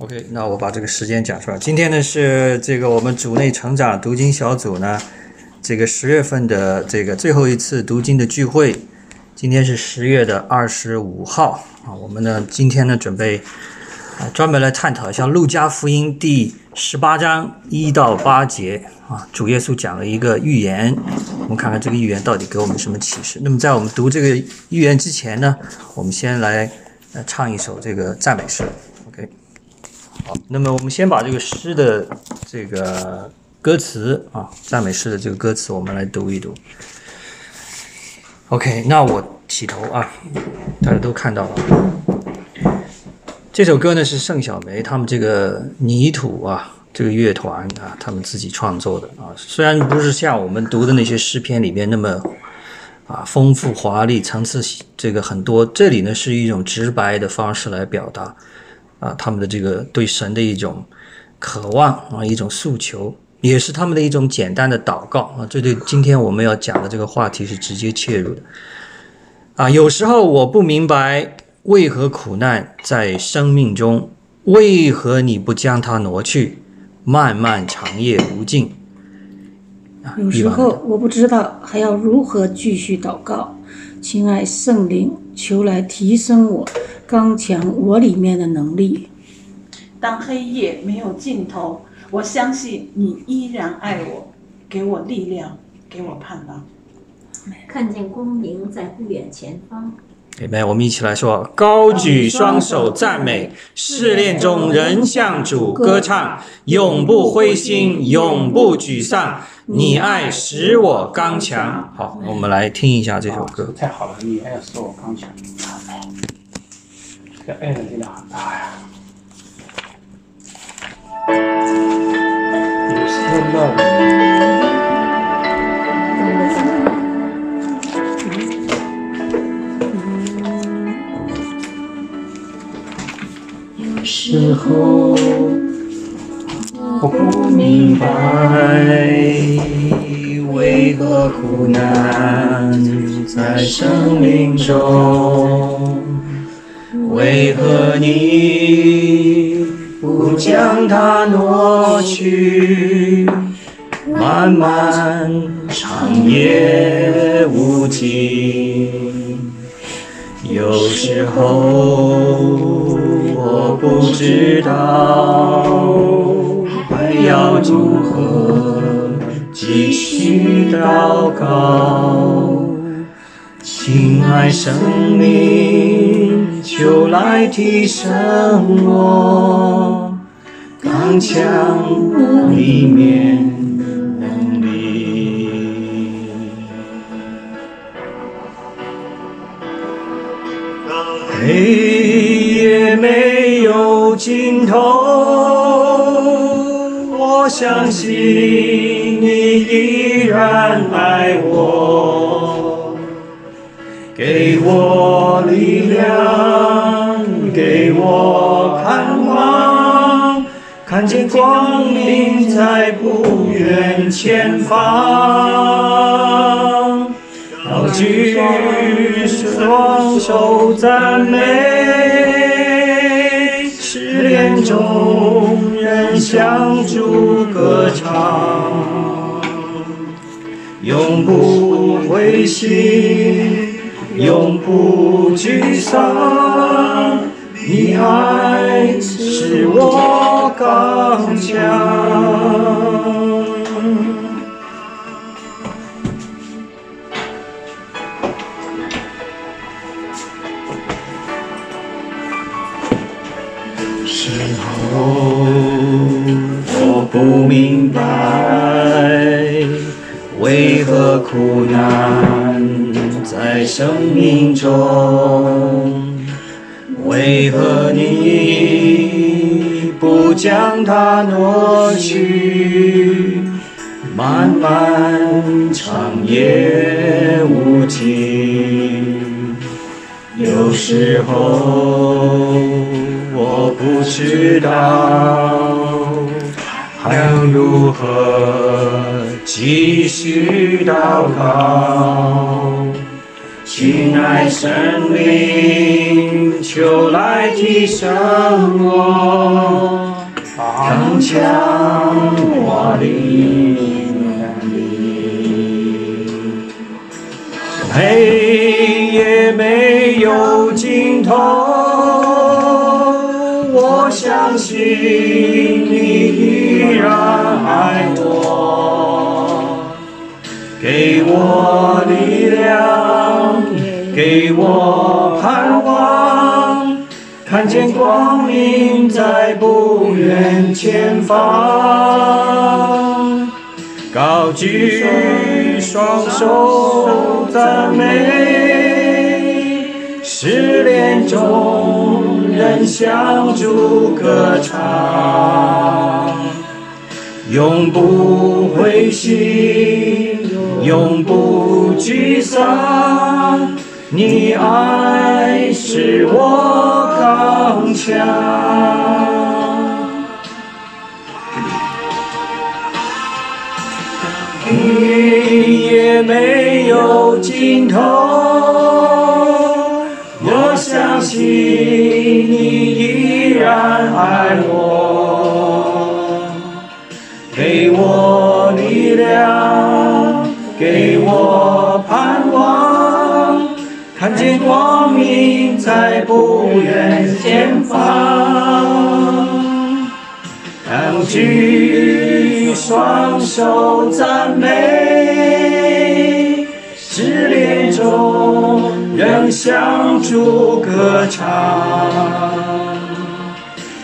OK，那我把这个时间讲出来。今天呢是这个我们组内成长读经小组呢，这个十月份的这个最后一次读经的聚会。今天是十月的二十五号啊，我们呢今天呢准备啊专门来探讨一下《路加福音》第十八章一到八节啊，主耶稣讲了一个预言，我们看看这个预言到底给我们什么启示。那么在我们读这个预言之前呢，我们先来呃唱一首这个赞美诗。好，那么我们先把这个诗的这个歌词啊，赞美诗的这个歌词，我们来读一读。OK，那我起头啊，大家都看到了。这首歌呢是盛小梅他们这个泥土啊，这个乐团啊，他们自己创作的啊。虽然不是像我们读的那些诗篇里面那么啊丰富华丽、层次这个很多，这里呢是一种直白的方式来表达。啊，他们的这个对神的一种渴望啊，一种诉求，也是他们的一种简单的祷告啊。这对今天我们要讲的这个话题是直接切入的。啊，有时候我不明白为何苦难在生命中，为何你不将它挪去？漫漫长夜无尽。有时候我不知道还要如何继续祷告，亲爱圣灵，求来提升我。刚强，我里面的能力。当黑夜没有尽头，我相信你依然爱我，给我力量，给我盼望。看见光明在不远前方。姐妹，我们一起来说：高举双手赞美，试炼中仍向主歌唱，永不灰心，永不沮丧。你爱使我刚强。好，我们来听一下这首歌。太好了，你爱使我刚强。这爱的力量很大呀！有些乐有时候我不明白，为何苦难在生命中。为何你不将它挪去？漫漫长夜无尽，有时候我不知道还要如何继续祷告。亲爱生命，就来提升我刚强里面能力。黑夜没有尽头，我相信你依然爱我。给我力量，给我盼望，看见光明在不远前方。高举双手赞美，失恋中仍向主歌唱，永不灰心。永不沮丧，你爱是我刚强。时候我不明白，为何苦难。在生命中，为何你不将它挪去？漫漫长夜无尽，有时候我不知道还能如何继续祷告。亲爱生命，求来提升我，增强我的能力。黑夜没有尽头，我相信你依然爱我，给我力量，给我盼望，看见光明在不远前方。高举双手赞美，失恋中仍向主歌唱，永不灰心，永不沮丧，你爱使我刚强。黑夜没有尽头，我相信你依然爱我，给我力量，给我，看见光明在不远前方。高举双手赞美，失恋中仍向主歌唱，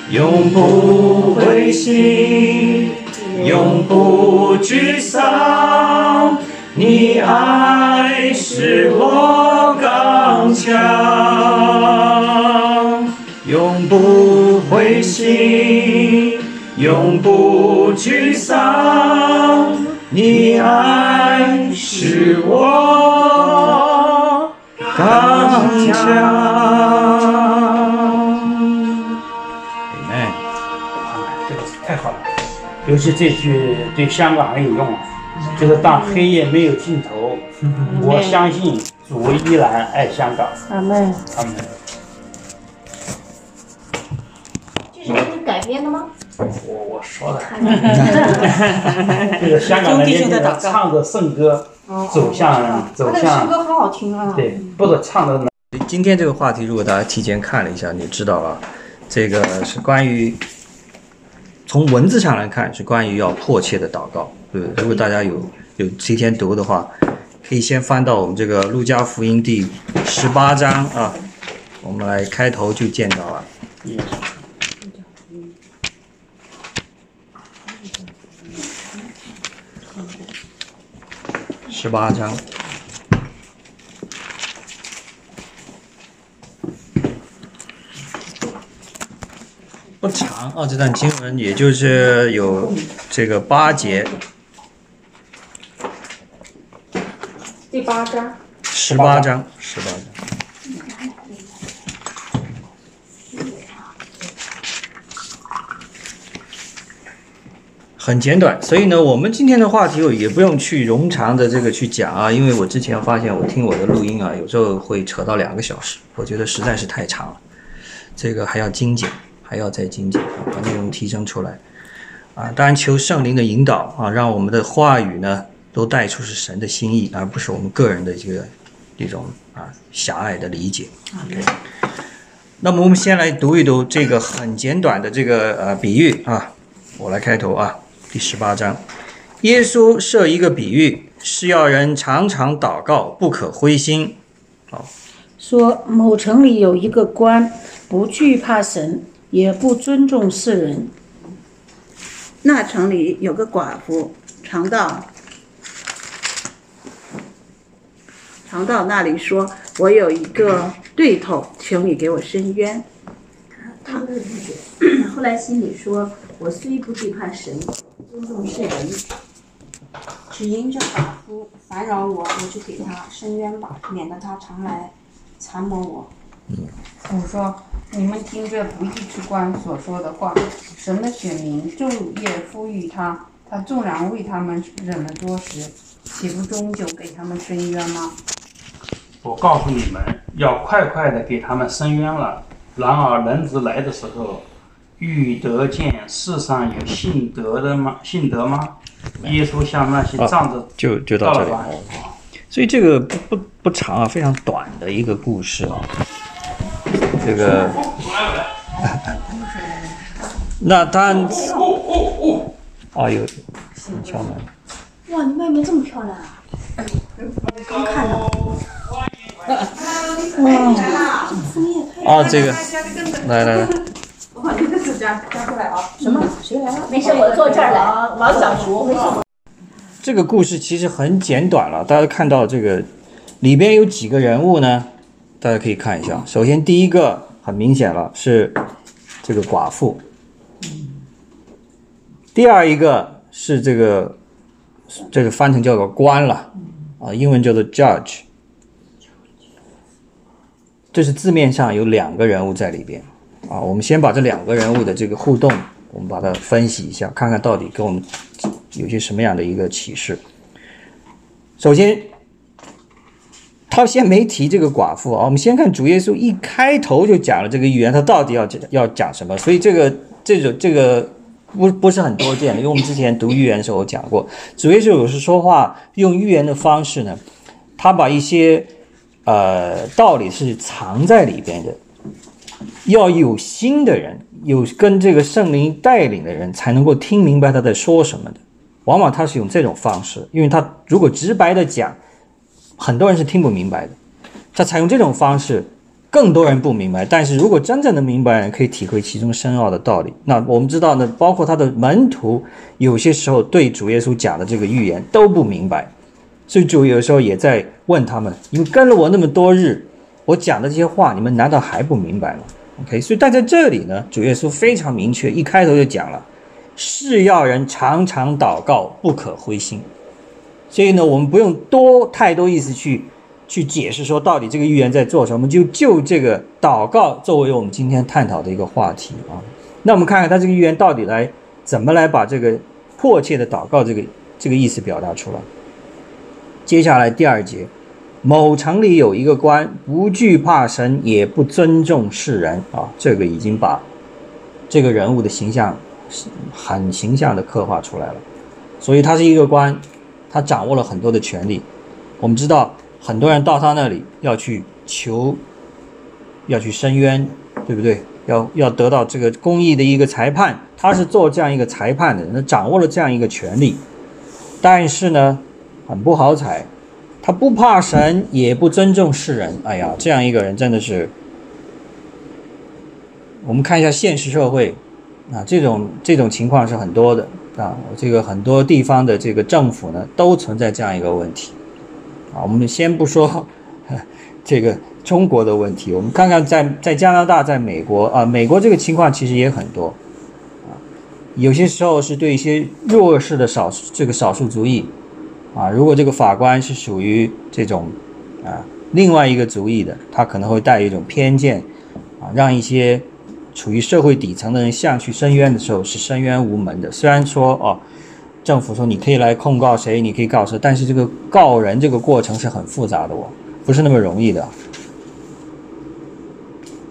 永不灰心，永不沮丧，你爱是我刚强，永不灰心。永不沮丧，你爱是我刚强。哎，这个太好了，尤其这句对香港很有用啊，就是当黑夜没有尽头，我相信主依然爱香港。阿门。他们这是你改编的吗？我我说的，这个香港的年轻人唱着圣歌走向走向，歌好好听啊！对，不是唱的今天这个话题，如果大家提前看了一下，你就知道了，这个是关于从文字上来看是关于要迫切的祷告，对？如果大家有有提前读的话，可以先翻到我们这个路加福音第十八章啊，我们来开头就见到了。十八章。不长啊，这段经文也就是有这个八节，第八章，十八章，十八章。很简短，所以呢，我们今天的话题我也不用去冗长的这个去讲啊，因为我之前发现我听我的录音啊，有时候会扯到两个小时，我觉得实在是太长了，这个还要精简，还要再精简，把内容提升出来啊。当然，求圣灵的引导啊，让我们的话语呢都带出是神的心意，而不是我们个人的这个一种啊狭隘的理解。OK，那么我们先来读一读这个很简短的这个呃比喻啊，我来开头啊，第十八章，耶稣设一个比喻，是要人常常祷告，不可灰心。好说某城里有一个官，不惧怕神，也不尊重世人。那城里有个寡妇，常到常到那里说：“我有一个对头，求你给我伸冤。他们不解。后来心里说：“我虽不惧怕神，尊重世人，只因这法夫烦扰我，我就给他伸冤吧，免得他常来缠磨我。我说：“你们听这不义之官所说的话，神的选民昼夜呼吁他，他纵然为他们忍了多时，岂不终究给他们伸冤吗？我告诉你们，要快快的给他们伸冤了。然而人子来的时候，欲得见世上有信德的吗？信德吗？耶稣向那些仗着就就到这里。所以这个不不不长啊，非常短的一个故事啊。这个，那当然。哦，有敲门。哇，你外面这么漂亮啊！刚看到。哇！哦，这个，来来来。哇，你这是夹夹出来啊？什么？谁来了？没事，我坐这儿来。王小厨。这个故事其实很简短了，大家看到这个里边有几个人物呢？大家可以看一下。首先第一个很明显了，是这个寡妇。第二一个是这个，这个翻成叫做官了，啊，英文叫做 judge。这是字面上有两个人物在里边，啊，我们先把这两个人物的这个互动，我们把它分析一下，看看到底跟我们有些什么样的一个启示。首先，他先没提这个寡妇啊，我们先看主耶稣一开头就讲了这个预言，他到底要讲要讲什么？所以这个这种这个。不不是很多见的，因为我们之前读预言的时候讲过，主耶稣有时说话用预言的方式呢，他把一些呃道理是藏在里边的，要有心的人，有跟这个圣灵带领的人才能够听明白他在说什么的。往往他是用这种方式，因为他如果直白的讲，很多人是听不明白的，他采用这种方式。更多人不明白，但是如果真正的明白人可以体会其中深奥的道理。那我们知道呢，包括他的门徒，有些时候对主耶稣讲的这个预言都不明白，所以主有时候也在问他们：你们跟了我那么多日，我讲的这些话，你们难道还不明白吗？OK，所以但在这里呢，主耶稣非常明确，一开头就讲了：是要人常常祷告，不可灰心。所以呢，我们不用多太多意思去。去解释说到底这个预言在做什么，就就这个祷告作为我们今天探讨的一个话题啊。那我们看看他这个预言到底来怎么来把这个迫切的祷告这个这个意思表达出来。接下来第二节，某城里有一个官，不惧怕神，也不尊重世人啊。这个已经把这个人物的形象很形象的刻画出来了。所以他是一个官，他掌握了很多的权利。我们知道。很多人到他那里要去求，要去申冤，对不对？要要得到这个公义的一个裁判，他是做这样一个裁判的，那掌握了这样一个权利。但是呢，很不好踩，他不怕神，也不尊重世人。哎呀，这样一个人真的是，我们看一下现实社会，啊，这种这种情况是很多的啊。这个很多地方的这个政府呢，都存在这样一个问题。啊，我们先不说 这个中国的问题，我们看看在在加拿大、在美国啊，美国这个情况其实也很多啊。有些时候是对一些弱势的少这个少数族裔啊，如果这个法官是属于这种啊另外一个族裔的，他可能会带一种偏见啊，让一些处于社会底层的人向去申冤的时候是申冤无门的。虽然说哦。政府说你可以来控告谁，你可以告谁，但是这个告人这个过程是很复杂的哦，不是那么容易的。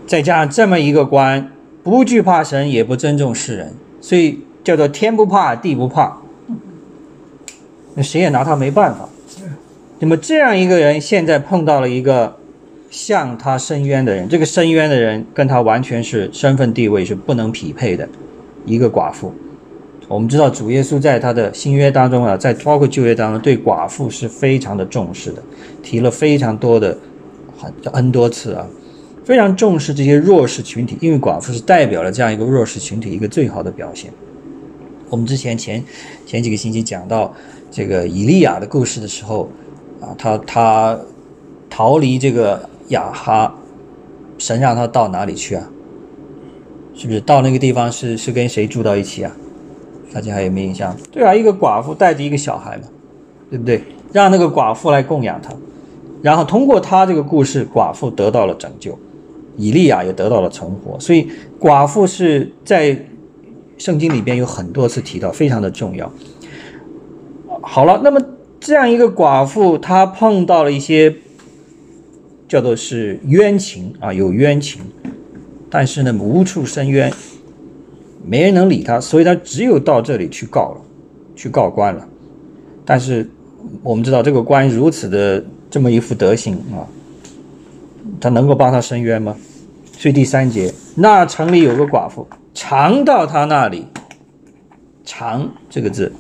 再加上这么一个官，不惧怕神，也不尊重世人，所以叫做天不怕地不怕，那谁也拿他没办法。那么这样一个人现在碰到了一个向他申冤的人，这个申冤的人跟他完全是身份地位是不能匹配的，一个寡妇。我们知道主耶稣在他的新约当中啊，在包括旧约当中，对寡妇是非常的重视的，提了非常多的很 n 多次啊，非常重视这些弱势群体，因为寡妇是代表了这样一个弱势群体一个最好的表现。我们之前前前几个星期讲到这个以利亚的故事的时候啊，他他逃离这个亚哈，神让他到哪里去啊？是不是到那个地方是是跟谁住到一起啊？大家还有没有印象？对啊，一个寡妇带着一个小孩嘛，对不对？让那个寡妇来供养他，然后通过他这个故事，寡妇得到了拯救，以利亚也得到了存活。所以寡妇是在圣经里边有很多次提到，非常的重要。好了，那么这样一个寡妇，她碰到了一些叫做是冤情啊，有冤情，但是呢无处伸冤，没人能理她，所以她只有到这里去告了，去告官了。但是我们知道这个官如此的这么一副德行啊，他能够帮他伸冤吗？所以第三节，那城里有个寡妇，常到他那里，常这个字，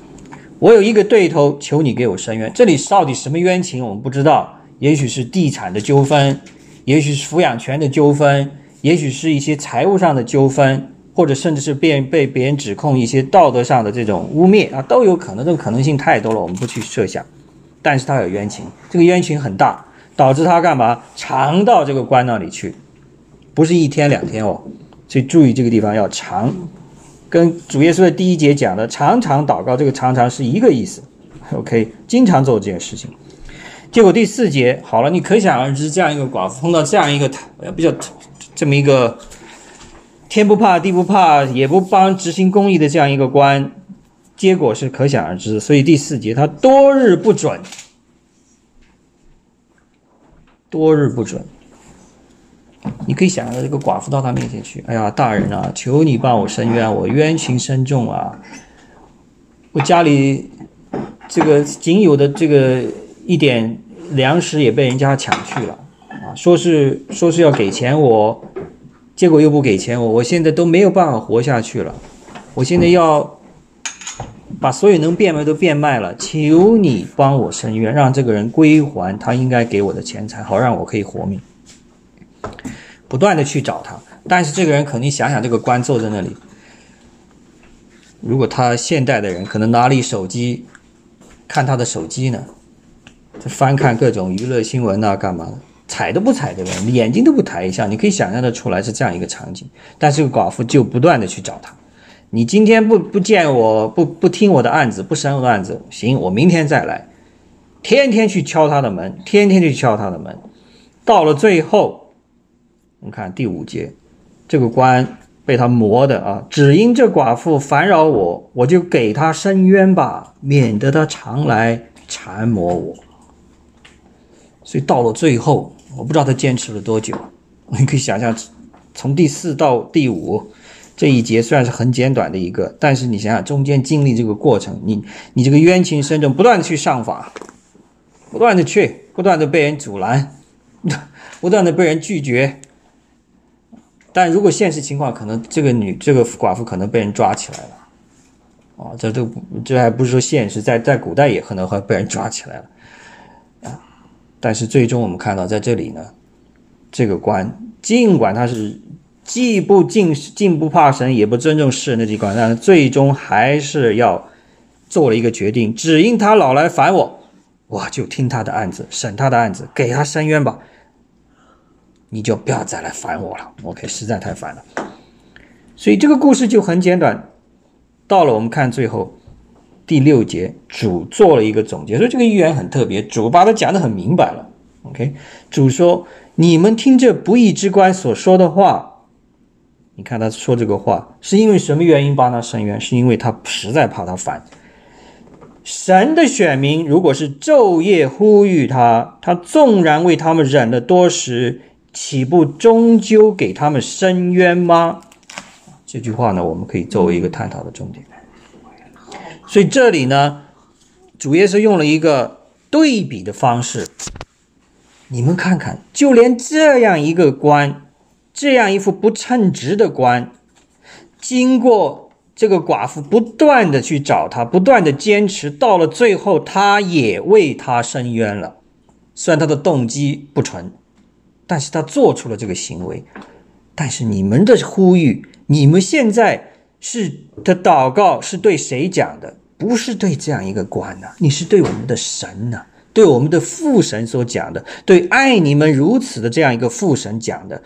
我有一个对头，求你给我伸冤。这里到底什么冤情，我们不知道。也许是地产的纠纷，也许是抚养权的纠纷，也许是一些财务上的纠纷，或者甚至是被被别人指控一些道德上的这种污蔑啊，都有可能。这个可能性太多了，我们不去设想。但是他有冤情，这个冤情很大，导致他干嘛？常到这个官那里去，不是一天两天哦。所以注意这个地方要常，跟主耶稣的第一节讲的常常祷告，这个常常是一个意思。OK，经常做这件事情。结果第四节好了，你可想而知，这样一个寡妇碰到这样一个比较这么一个天不怕地不怕也不帮执行公义的这样一个官，结果是可想而知。所以第四节他多日不准，多日不准。你可以想象这个寡妇到他面前去，哎呀，大人啊，求你帮我伸冤，我冤情深重啊，我家里这个仅有的这个一点。粮食也被人家抢去了，啊，说是说是要给钱我，结果又不给钱我，我现在都没有办法活下去了，我现在要把所有能变卖都变卖了，求你帮我伸冤，让这个人归还他应该给我的钱财，好让我可以活命。不断的去找他，但是这个人肯定想想这个官坐在那里，如果他现代的人可能拿了一手机看他的手机呢？翻看各种娱乐新闻呐，干嘛的？踩都不踩的人，眼睛都不抬一下，你可以想象的出来是这样一个场景。但是个寡妇就不断的去找他，你今天不不见我不不听我的案子，不审我的案子，行，我明天再来，天天去敲他的门，天天去敲他的门，到了最后，你看第五节，这个官被他磨的啊，只因这寡妇烦扰我，我就给他伸冤吧，免得他常来缠磨我。所以到了最后，我不知道他坚持了多久。你可以想象，从第四到第五这一节虽然是很简短的一个，但是你想想中间经历这个过程，你你这个冤情深重，不断的去上访，不断的去，不断的被人阻拦，不断的被人拒绝。但如果现实情况，可能这个女这个寡妇可能被人抓起来了。哦，这都这还不是说现实，在在古代也可能会被人抓起来了。啊但是最终我们看到，在这里呢，这个官尽管他是既不敬敬不怕神，也不尊重世人的机关，但是最终还是要做了一个决定：只因他老来烦我，我就听他的案子，审他的案子，给他伸冤吧。你就不要再来烦我了，OK，实在太烦了。所以这个故事就很简短。到了我们看最后。第六节，主做了一个总结，说这个预言很特别，主把它讲得很明白了。OK，主说：“你们听这不义之官所说的话，你看他说这个话是因为什么原因帮他伸冤？是因为他实在怕他烦。神的选民如果是昼夜呼吁他，他纵然为他们忍了多时，岂不终究给他们伸冤吗？”这句话呢，我们可以作为一个探讨的重点。所以这里呢，主耶稣用了一个对比的方式，你们看看，就连这样一个官，这样一副不称职的官，经过这个寡妇不断的去找他，不断的坚持，到了最后，他也为他伸冤了。虽然他的动机不纯，但是他做出了这个行为。但是你们的呼吁，你们现在是的祷告是对谁讲的？不是对这样一个官呐，你是对我们的神呐，对我们的父神所讲的，对爱你们如此的这样一个父神讲的。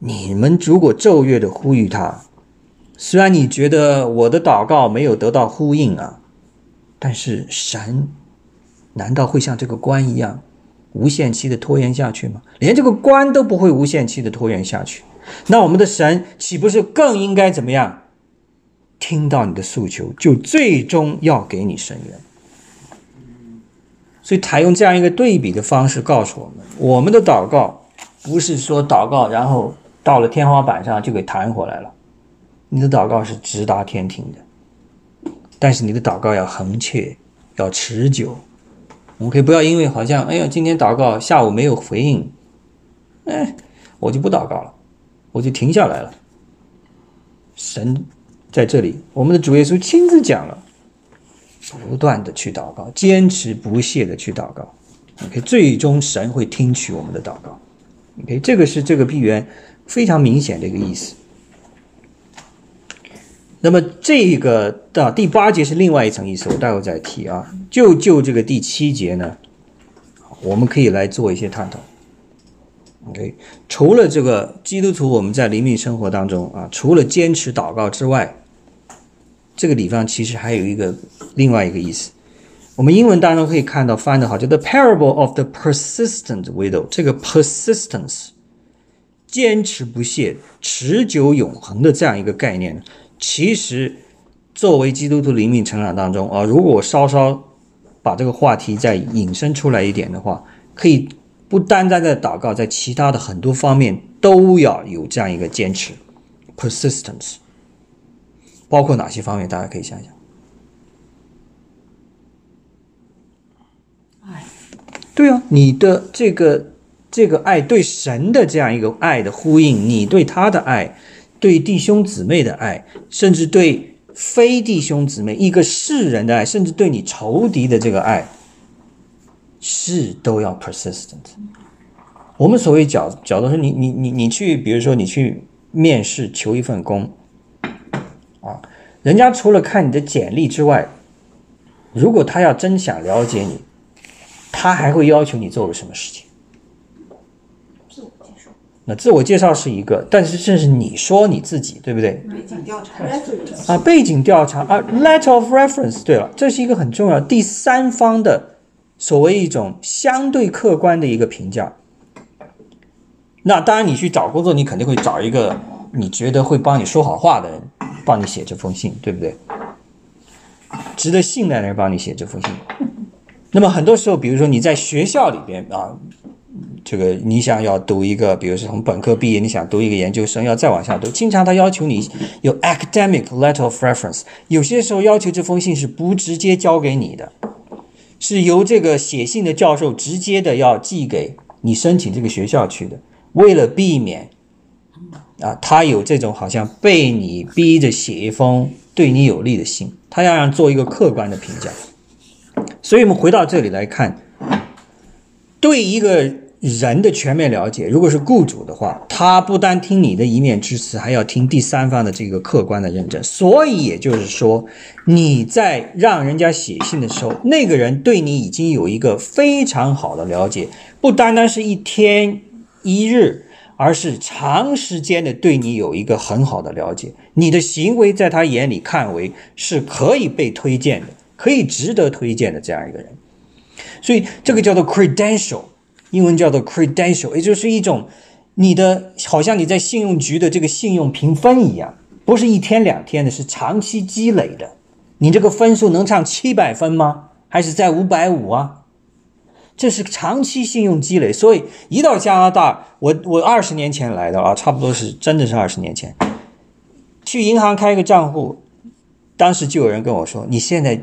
你们如果昼夜的呼吁他，虽然你觉得我的祷告没有得到呼应啊，但是神难道会像这个官一样无限期的拖延下去吗？连这个官都不会无限期的拖延下去，那我们的神岂不是更应该怎么样？听到你的诉求，就最终要给你伸冤。所以采用这样一个对比的方式告诉我们，我们的祷告不是说祷告，然后到了天花板上就给弹回来了。你的祷告是直达天庭的，但是你的祷告要恒切，要持久。我们可以不要因为好像哎呀，今天祷告下午没有回应，哎，我就不祷告了，我就停下来了。神在这里，我们的主耶稣亲自讲了。不断的去祷告，坚持不懈的去祷告，OK，最终神会听取我们的祷告，OK，这个是这个闭源非常明显的一个意思。那么这个的第八节是另外一层意思，我待会再提啊。就就这个第七节呢，我们可以来做一些探讨。OK，除了这个基督徒我们在灵命生活当中啊，除了坚持祷告之外。这个地方其实还有一个另外一个意思，我们英文当中可以看到翻的好，叫 The Parable of the Persistent Widow。这个 persistence，坚持不懈、持久永恒的这样一个概念，其实作为基督徒灵命成长当中啊，如果我稍稍把这个话题再引申出来一点的话，可以不单单在祷告，在其他的很多方面都要有这样一个坚持，persistence。包括哪些方面？大家可以想想。爱，对啊，你的这个这个爱对神的这样一个爱的呼应，你对他的爱，对弟兄姊妹的爱，甚至对非弟兄姊妹一个世人的爱，甚至对你仇敌的这个爱，是都要 persistent。我们所谓角角度是你你你你去，比如说你去面试求一份工。啊，人家除了看你的简历之外，如果他要真想了解你，他还会要求你做个什么事情？自我介绍。那自我介绍是一个，但是这是你说你自己，对不对？背景调查。啊，背景调查啊，letter of reference。对了，这是一个很重要第三方的所谓一种相对客观的一个评价。那当然，你去找工作，你肯定会找一个你觉得会帮你说好话的人。帮你写这封信，对不对？值得信赖的人帮你写这封信。那么很多时候，比如说你在学校里边啊，这个你想要读一个，比如说从本科毕业，你想读一个研究生，要再往下读，经常他要求你有 academic letter of reference。有些时候要求这封信是不直接交给你的，是由这个写信的教授直接的要寄给你申请这个学校去的，为了避免。啊，他有这种好像被你逼着写一封对你有利的信，他要让做一个客观的评价。所以，我们回到这里来看，对一个人的全面了解，如果是雇主的话，他不单听你的一面之词，还要听第三方的这个客观的认证。所以，也就是说，你在让人家写信的时候，那个人对你已经有一个非常好的了解，不单单是一天一日。而是长时间的对你有一个很好的了解，你的行为在他眼里看为是可以被推荐的，可以值得推荐的这样一个人，所以这个叫做 credential，英文叫做 credential，也就是一种你的好像你在信用局的这个信用评分一样，不是一天两天的，是长期积累的。你这个分数能上七百分吗？还是在五百五啊？这是长期信用积累，所以一到加拿大，我我二十年前来的啊，差不多是真的是二十年前，去银行开个账户，当时就有人跟我说，你现在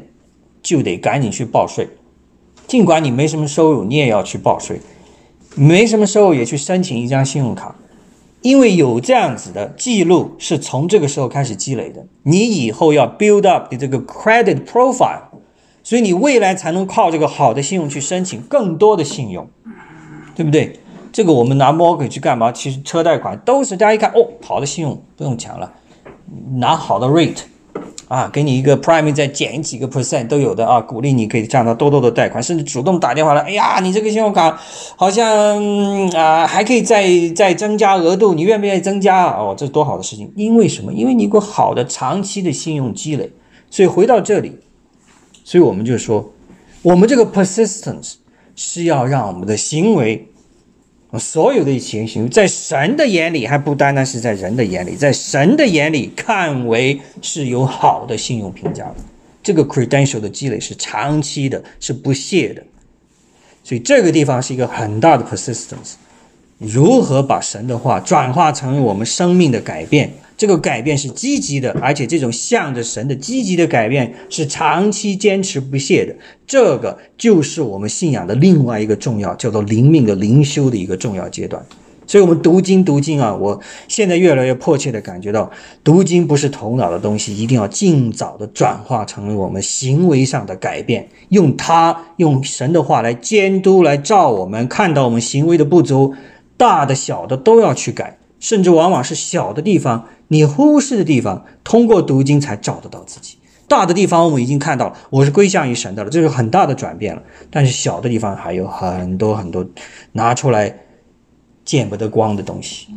就得赶紧去报税，尽管你没什么收入，你也要去报税，没什么时候也去申请一张信用卡，因为有这样子的记录是从这个时候开始积累的，你以后要 build up 的这个 credit profile。所以你未来才能靠这个好的信用去申请更多的信用，对不对？这个我们拿 mortgage 去干嘛？其实车贷款都是大家一看哦，好的信用不用抢了，拿好的 rate 啊，给你一个 prime 再减几个 percent 都有的啊，鼓励你可以赚到多多的贷款，甚至主动打电话来，哎呀，你这个信用卡好像啊还可以再再增加额度，你愿不愿意增加？哦，这是多好的事情！因为什么？因为你有个好的长期的信用积累。所以回到这里。所以我们就说，我们这个 persistence 是要让我们的行为，所有的情形，在神的眼里还不单单是在人的眼里，在神的眼里看为是有好的信用评价的。这个 credential 的积累是长期的，是不懈的。所以这个地方是一个很大的 persistence。如何把神的话转化成为我们生命的改变？这个改变是积极的，而且这种向着神的积极的改变是长期坚持不懈的。这个就是我们信仰的另外一个重要，叫做灵命的灵修的一个重要阶段。所以，我们读经读经啊，我现在越来越迫切的感觉到，读经不是头脑的东西，一定要尽早的转化成为我们行为上的改变，用它用神的话来监督、来照我们，看到我们行为的不足。大的小的都要去改，甚至往往是小的地方你忽视的地方，通过读经才找得到自己。大的地方我们已经看到了，我是归向于神的了，这是很大的转变了。但是小的地方还有很多很多拿出来见不得光的东西，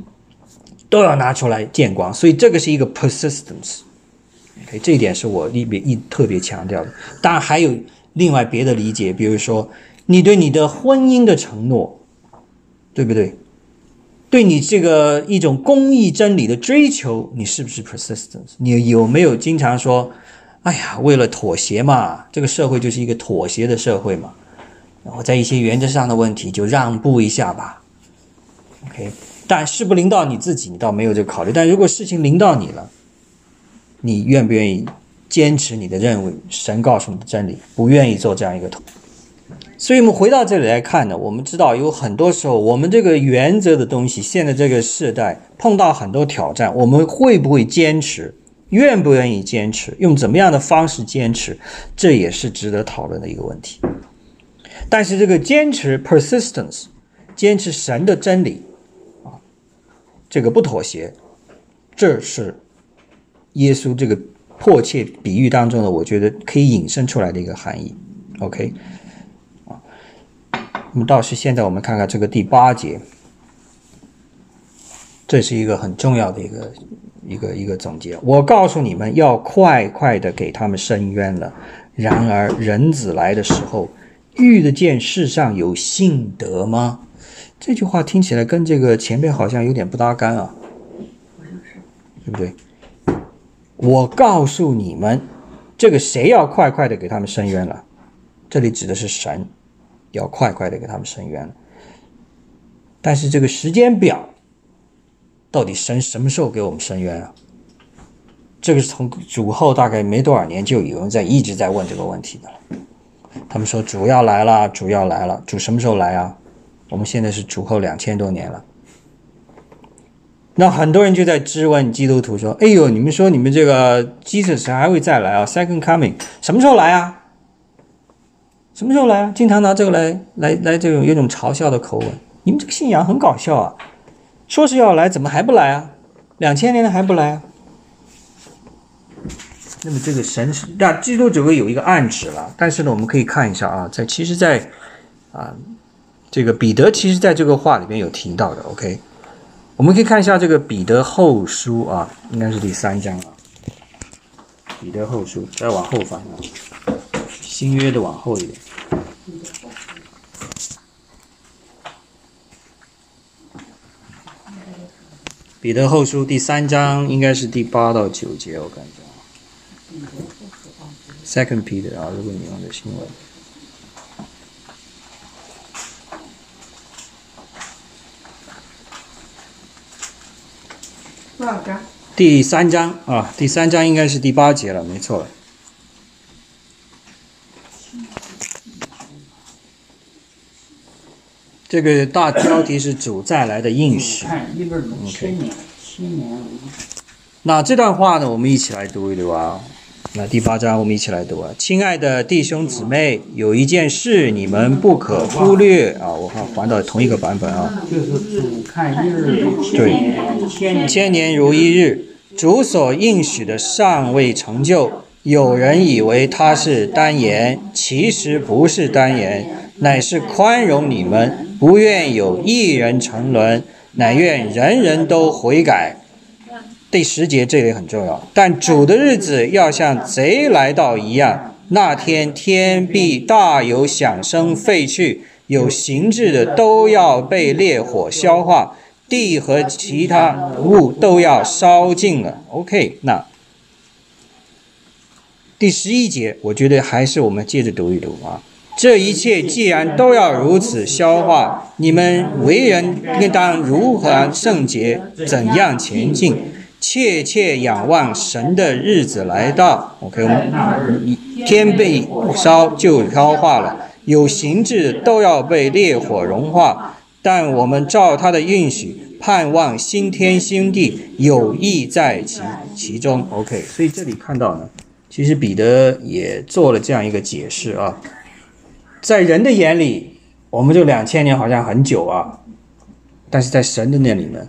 都要拿出来见光。所以这个是一个 persistence。OK，这一点是我里边一特别强调的。当然还有另外别的理解，比如说你对你的婚姻的承诺，对不对？对你这个一种公益真理的追求，你是不是 persistence？你有没有经常说，哎呀，为了妥协嘛，这个社会就是一个妥协的社会嘛，然后在一些原则上的问题就让步一下吧。OK，但事不临到你自己，你倒没有这个考虑。但如果事情临到你了，你愿不愿意坚持你的任务？神告诉你的真理，不愿意做这样一个妥。所以，我们回到这里来看呢，我们知道有很多时候，我们这个原则的东西，现在这个时代碰到很多挑战，我们会不会坚持？愿不愿意坚持？用怎么样的方式坚持？这也是值得讨论的一个问题。但是，这个坚持 （persistence），坚持神的真理啊，这个不妥协，这是耶稣这个迫切比喻当中的，我觉得可以引申出来的一个含义。OK。那么，倒是现在我们看看这个第八节，这是一个很重要的一个一个一个总结。我告诉你们要快快的给他们伸冤了。然而人子来的时候，遇得见世上有信德吗？这句话听起来跟这个前面好像有点不搭干啊，对不对？我告诉你们，这个谁要快快的给他们伸冤了？这里指的是神。要快快的给他们伸冤，但是这个时间表到底神什么时候给我们伸冤啊？这个是从主后大概没多少年就有人在一直在问这个问题的。他们说主要来了，主要来了，主什么时候来啊？我们现在是主后两千多年了，那很多人就在质问基督徒说：“哎呦，你们说你们这个 Jesus 还会再来啊？Second Coming 什么时候来啊？”什么时候来啊？经常拿这个来来来，这种有种嘲笑的口吻。你们这个信仰很搞笑啊！说是要来，怎么还不来啊？两千年了还不来啊？那么这个神是那基督只会有一个暗指了。但是呢，我们可以看一下啊，在其实，在啊这个彼得其实在这个话里面有提到的。OK，我们可以看一下这个彼得后书啊，应该是第三章啊。彼得后书再往后翻啊，新约的往后一点。彼得后书第三章应该是第八到九节，我感觉。Second Peter 啊，如果你用的新闻。多少章？第三章啊，第三章应该是第八节了，没错。这个大标题是主再来的应许。看一本千年，千年那这段话呢，我们一起来读一读啊。那第八章我们一起来读啊。亲爱的弟兄姊妹，有一件事你们不可忽略啊。我看还到同一个版本啊。就是主看一日对，千年如一日，主所应许的尚未成就。有人以为他是单言，其实不是单言，乃是宽容你们。不愿有一人沉沦，乃愿人人都悔改。第十节这里很重要，但主的日子要像贼来到一样，那天天必大有响声废去，有形质的都要被烈火消化，地和其他物都要烧尽了。OK，那第十一节，我觉得还是我们接着读一读啊。这一切既然都要如此消化，你们为人应当如何圣洁，怎样前进？切切仰望神的日子来到。OK，我们天被烧就消化了，有形质都要被烈火融化，但我们照他的允许，盼望新天新地，有意在其其中。OK，所以这里看到呢，其实彼得也做了这样一个解释啊，在人的眼里，我们这两千年好像很久啊，但是在神的那里呢？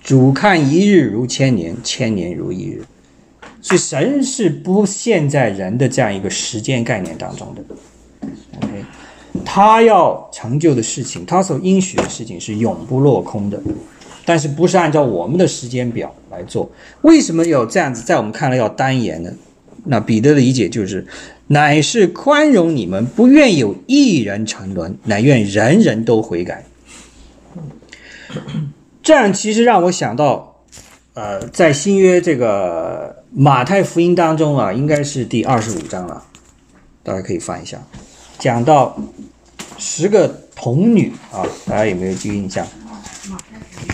主看一日如千年，千年如一日，所以神是不陷在人的这样一个时间概念当中的。OK，他要成就的事情，他所应许的事情是永不落空的，但是不是按照我们的时间表来做？为什么有这样子？在我们看来要单言呢？那彼得的理解就是，乃是宽容你们，不愿有一人沉沦，乃愿人人都悔改。这样其实让我想到，呃，在新约这个马太福音当中啊，应该是第二十五章了，大家可以翻一下，讲到十个童女啊，大家有没有记印象？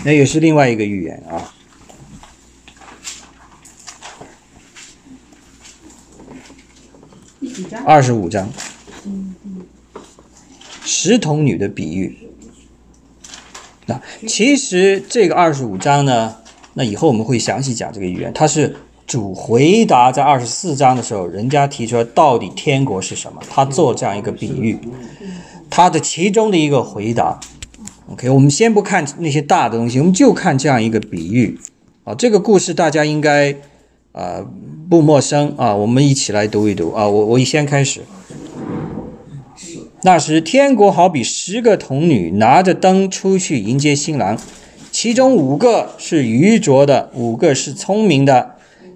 那也是另外一个预言啊。二十五章，十童女的比喻。那其实这个二十五章呢，那以后我们会详细讲这个预言。它是主回答在二十四章的时候，人家提出来到底天国是什么，他做这样一个比喻，他的其中的一个回答。OK，我们先不看那些大的东西，我们就看这样一个比喻啊。这个故事大家应该啊不陌生啊，我们一起来读一读啊。我我先开始。那时，天国好比十个童女拿着灯出去迎接新郎，其中五个是愚拙的，五个是聪明的。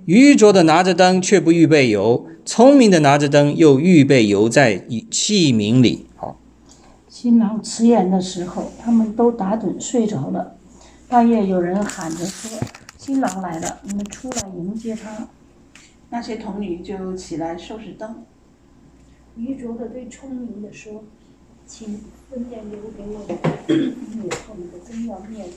愚拙的拿着灯却不预备油，聪明的拿着灯又预备油在器皿里。好，新郎辞言的时候，他们都打盹睡着了。半夜有人喊着说：“新郎来了，你们出来迎接他。”那些童女就起来收拾灯。愚拙的对聪明的说：“请分点留给我，以后你的真要灭了。”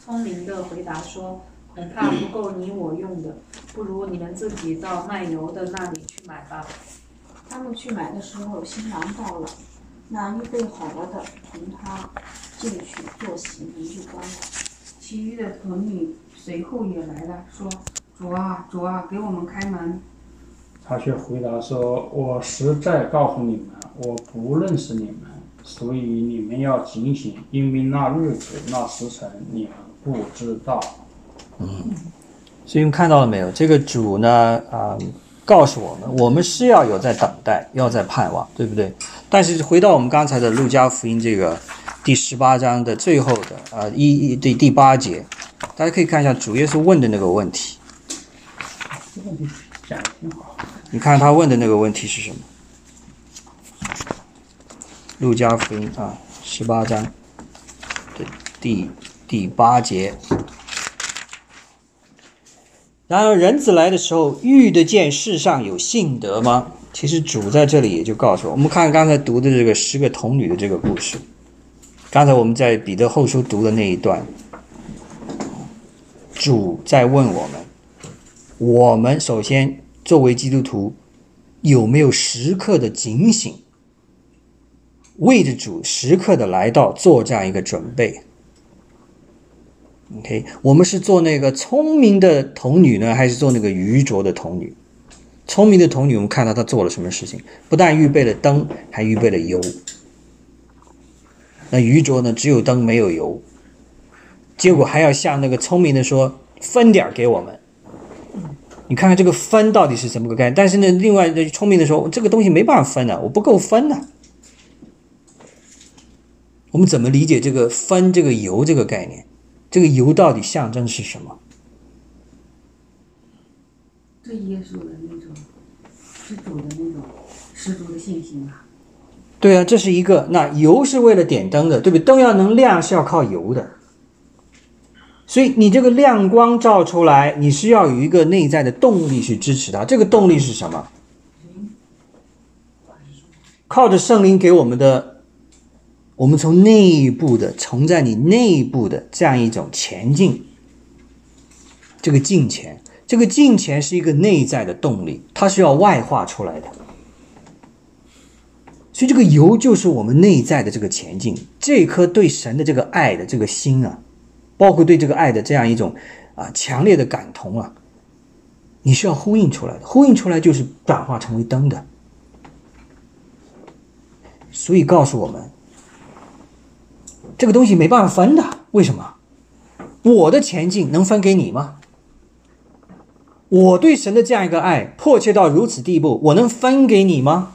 聪明的回答说：“恐怕不够你我用的，不如你们自己到卖油的那里去买吧。”他们去买的时候，新郎到了，那预备好了的同他进去坐席，门就关了。其余的童女随后也来了，说：“主啊，主啊，给我们开门。”他却回答说：“我实在告诉你们，我不认识你们，所以你们要警醒，因为那日子、那时辰你们不知道。”嗯，所以你们看到了没有？这个主呢，啊，告诉我们，我们是要有在等待，要在盼望，对不对？但是回到我们刚才的路加福音这个第十八章的最后的啊一一第第八节，大家可以看一下主耶稣问的那个问题。你看他问的那个问题是什么？路加福音啊，十八章的第第八节。然而人子来的时候，遇得见世上有信德吗？其实主在这里也就告诉我，我们看刚才读的这个十个童女的这个故事。刚才我们在彼得后书读的那一段，主在问我们：我们首先。作为基督徒，有没有时刻的警醒，为着主时刻的来到做这样一个准备？OK，我们是做那个聪明的童女呢，还是做那个愚拙的童女？聪明的童女，我们看到她做了什么事情？不但预备了灯，还预备了油。那愚拙呢？只有灯没有油，结果还要向那个聪明的说：“分点给我们。”你看看这个分到底是怎么个概念？但是呢，另外的聪明的说，这个东西没办法分啊，我不够分呢。我们怎么理解这个分这个油这个概念？这个油到底象征是什么？对耶稣的那种施主的那种十足的信心啊。对啊，这是一个。那油是为了点灯的，对不对？灯要能亮是要靠油的。所以你这个亮光照出来，你是要有一个内在的动力去支持它。这个动力是什么？靠着圣灵给我们的，我们从内部的，从在你内部的这样一种前进，这个进前，这个进前是一个内在的动力，它是要外化出来的。所以这个油就是我们内在的这个前进，这颗对神的这个爱的这个心啊，包括对这个爱的这样一种啊强烈的感同啊，你是要呼应出来的，呼应出来就是转化成为灯的。所以告诉我们，这个东西没办法分的，为什么？我的前进能分给你吗？我对神的这样一个爱迫切到如此地步，我能分给你吗？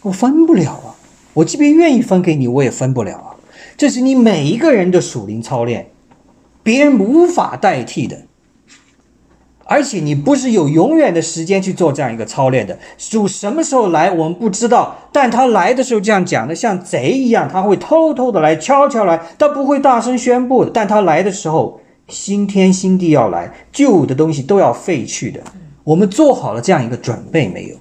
我分不了啊！我即便愿意分给你，我也分不了啊！这是你每一个人的属灵操练，别人无法代替的。而且你不是有永远的时间去做这样一个操练的。主什么时候来，我们不知道，但他来的时候这样讲的，像贼一样，他会偷偷的来，悄悄来，他不会大声宣布的。但他来的时候，新天新地要来，旧的东西都要废去的。我们做好了这样一个准备没有？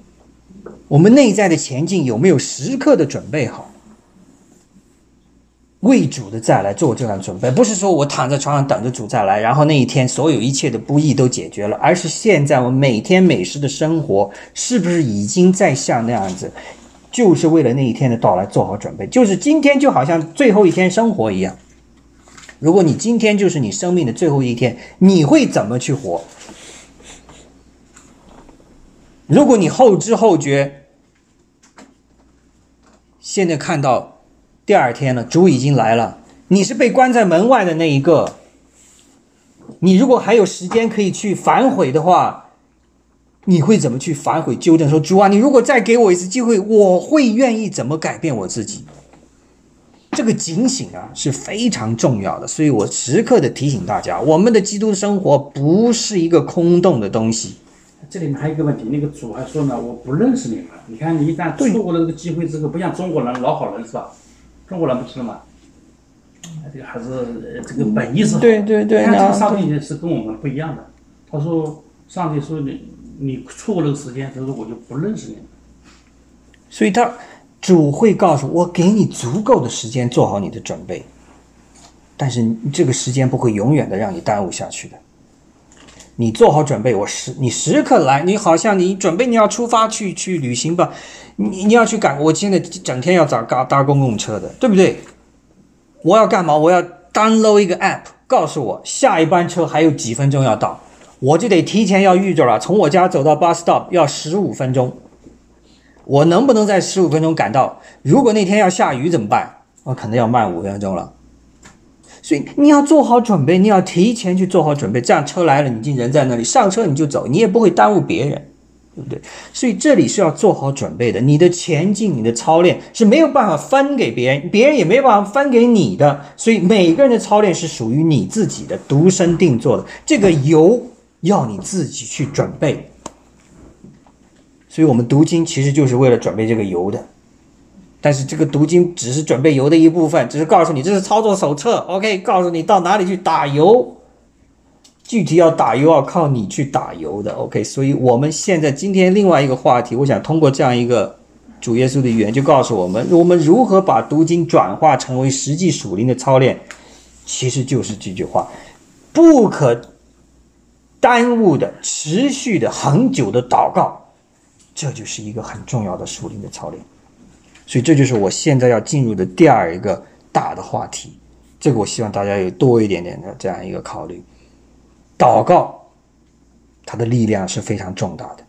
我们内在的前进有没有时刻的准备好？为主的再来做这样准备，不是说我躺在床上等着主再来，然后那一天所有一切的不易都解决了，而是现在我每天每时的生活是不是已经在像那样子，就是为了那一天的到来做好准备？就是今天就好像最后一天生活一样。如果你今天就是你生命的最后一天，你会怎么去活？如果你后知后觉。现在看到第二天了，主已经来了。你是被关在门外的那一个。你如果还有时间可以去反悔的话，你会怎么去反悔纠正？说主啊，你如果再给我一次机会，我会愿意怎么改变我自己？这个警醒啊是非常重要的，所以我时刻的提醒大家，我们的基督生活不是一个空洞的东西。这里面还有一个问题，那个主还说呢，我不认识你们。你看，你一旦错过了这个机会之后，不像中国人老好人是吧？中国人不是吗？这个还是这个本意是好。对对对。你看，上帝是跟我们不一样的。他说，上帝说你你错过了个时间，他说我就不认识你。所以他主会告诉我，给你足够的时间做好你的准备，但是这个时间不会永远的让你耽误下去的。你做好准备，我时你时刻来，你好像你准备你要出发去去旅行吧，你你要去赶，我现在整天要找搭搭公共车的，对不对？我要干嘛？我要 download 一个 app，告诉我下一班车还有几分钟要到，我就得提前要预着了。从我家走到 bus stop 要十五分钟，我能不能在十五分钟赶到？如果那天要下雨怎么办？我可能要慢五分钟了。所以你要做好准备，你要提前去做好准备，这样车来了，你已经人在那里，上车你就走，你也不会耽误别人，对不对？所以这里是要做好准备的。你的前进，你的操练是没有办法分给别人，别人也没办法分给你的。所以每个人的操练是属于你自己的，独身定做的。这个油要你自己去准备。所以我们读经其实就是为了准备这个油的。但是这个读经只是准备油的一部分，只是告诉你这是操作手册，OK，告诉你到哪里去打油，具体要打油要靠你去打油的，OK。所以我们现在今天另外一个话题，我想通过这样一个主耶稣的语言，就告诉我们，我们如何把读经转化成为实际属灵的操练，其实就是这句话：不可耽误的、持续的、很久的祷告，这就是一个很重要的属灵的操练。所以这就是我现在要进入的第二一个大的话题，这个我希望大家有多一点点的这样一个考虑。祷告，它的力量是非常重大的。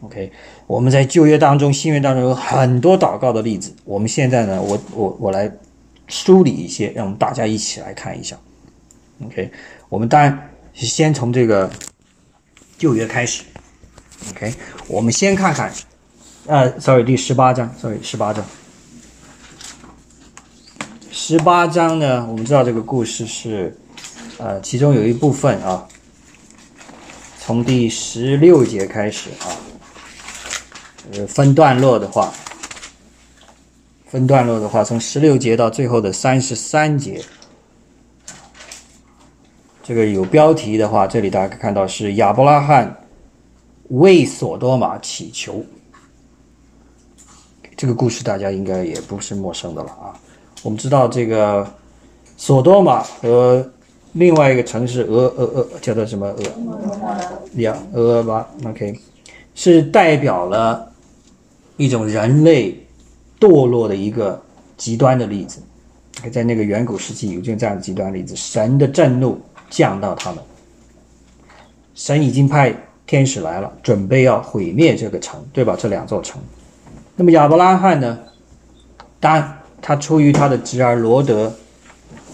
OK，我们在旧约当中、新约当中有很多祷告的例子。我们现在呢，我我我来梳理一些，让我们大家一起来看一下。OK，我们当然先从这个旧约开始。OK，我们先看看。呃，sorry，第十八章，sorry，十八章，十八章呢？我们知道这个故事是，呃，其中有一部分啊，从第十六节开始啊，呃，分段落的话，分段落的话，从十六节到最后的三十三节，这个有标题的话，这里大家可以看到是亚伯拉罕为索多玛祈求。这个故事大家应该也不是陌生的了啊。我们知道这个索多玛和另外一个城市俄俄俄叫做什么俄呀俄俄巴，OK，是代表了一种人类堕落的一个极端的例子。在那个远古时期有这样极端例子，神的震怒降到他们，神已经派天使来了，准备要毁灭这个城，对吧？这两座城。那么亚伯拉罕呢？当，他出于他的侄儿罗德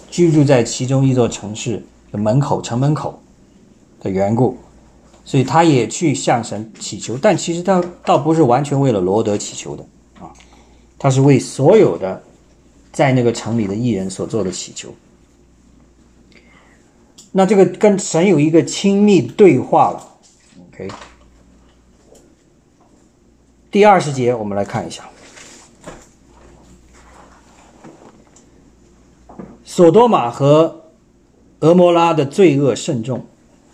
居住在其中一座城市的门口城门口的缘故，所以他也去向神祈求。但其实他倒不是完全为了罗德祈求的啊，他是为所有的。在那个城里的艺人所做的祈求，那这个跟神有一个亲密对话了。OK，第二十节我们来看一下，索多玛和俄摩拉的罪恶甚重，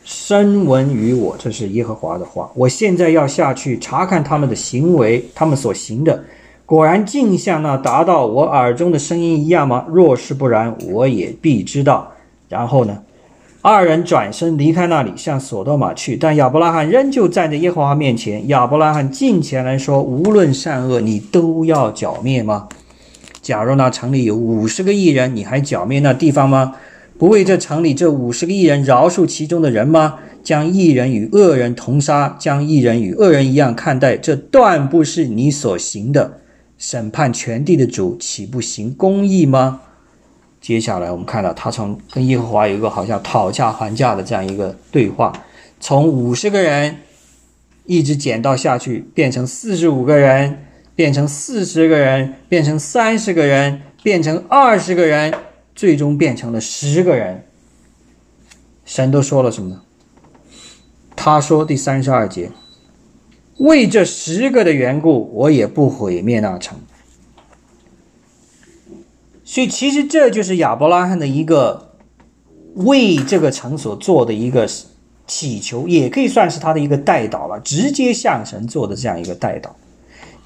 深闻于我，这是耶和华的话。我现在要下去查看他们的行为，他们所行的。果然竟像那达到我耳中的声音一样吗？若是不然，我也必知道。然后呢，二人转身离开那里，向索多玛去。但亚伯拉罕仍旧站在耶和华面前。亚伯拉罕近前来说：“无论善恶，你都要剿灭吗？假若那城里有五十个异人，你还剿灭那地方吗？不为这城里这五十个异人饶恕其中的人吗？将异人与恶人同杀，将异人与恶人一样看待，这断不是你所行的。”审判全地的主岂不行公义吗？接下来我们看到他从跟耶和华有一个好像讨价还价的这样一个对话，从五十个人一直减到下去，变成四十五个人，变成四十个人，变成三十个人，变成二十个人，最终变成了十个人。神都说了什么呢？他说第三十二节。为这十个的缘故，我也不毁灭那城。所以，其实这就是亚伯拉罕的一个为这个城所做的一个祈求，也可以算是他的一个代祷了，直接向神做的这样一个代祷，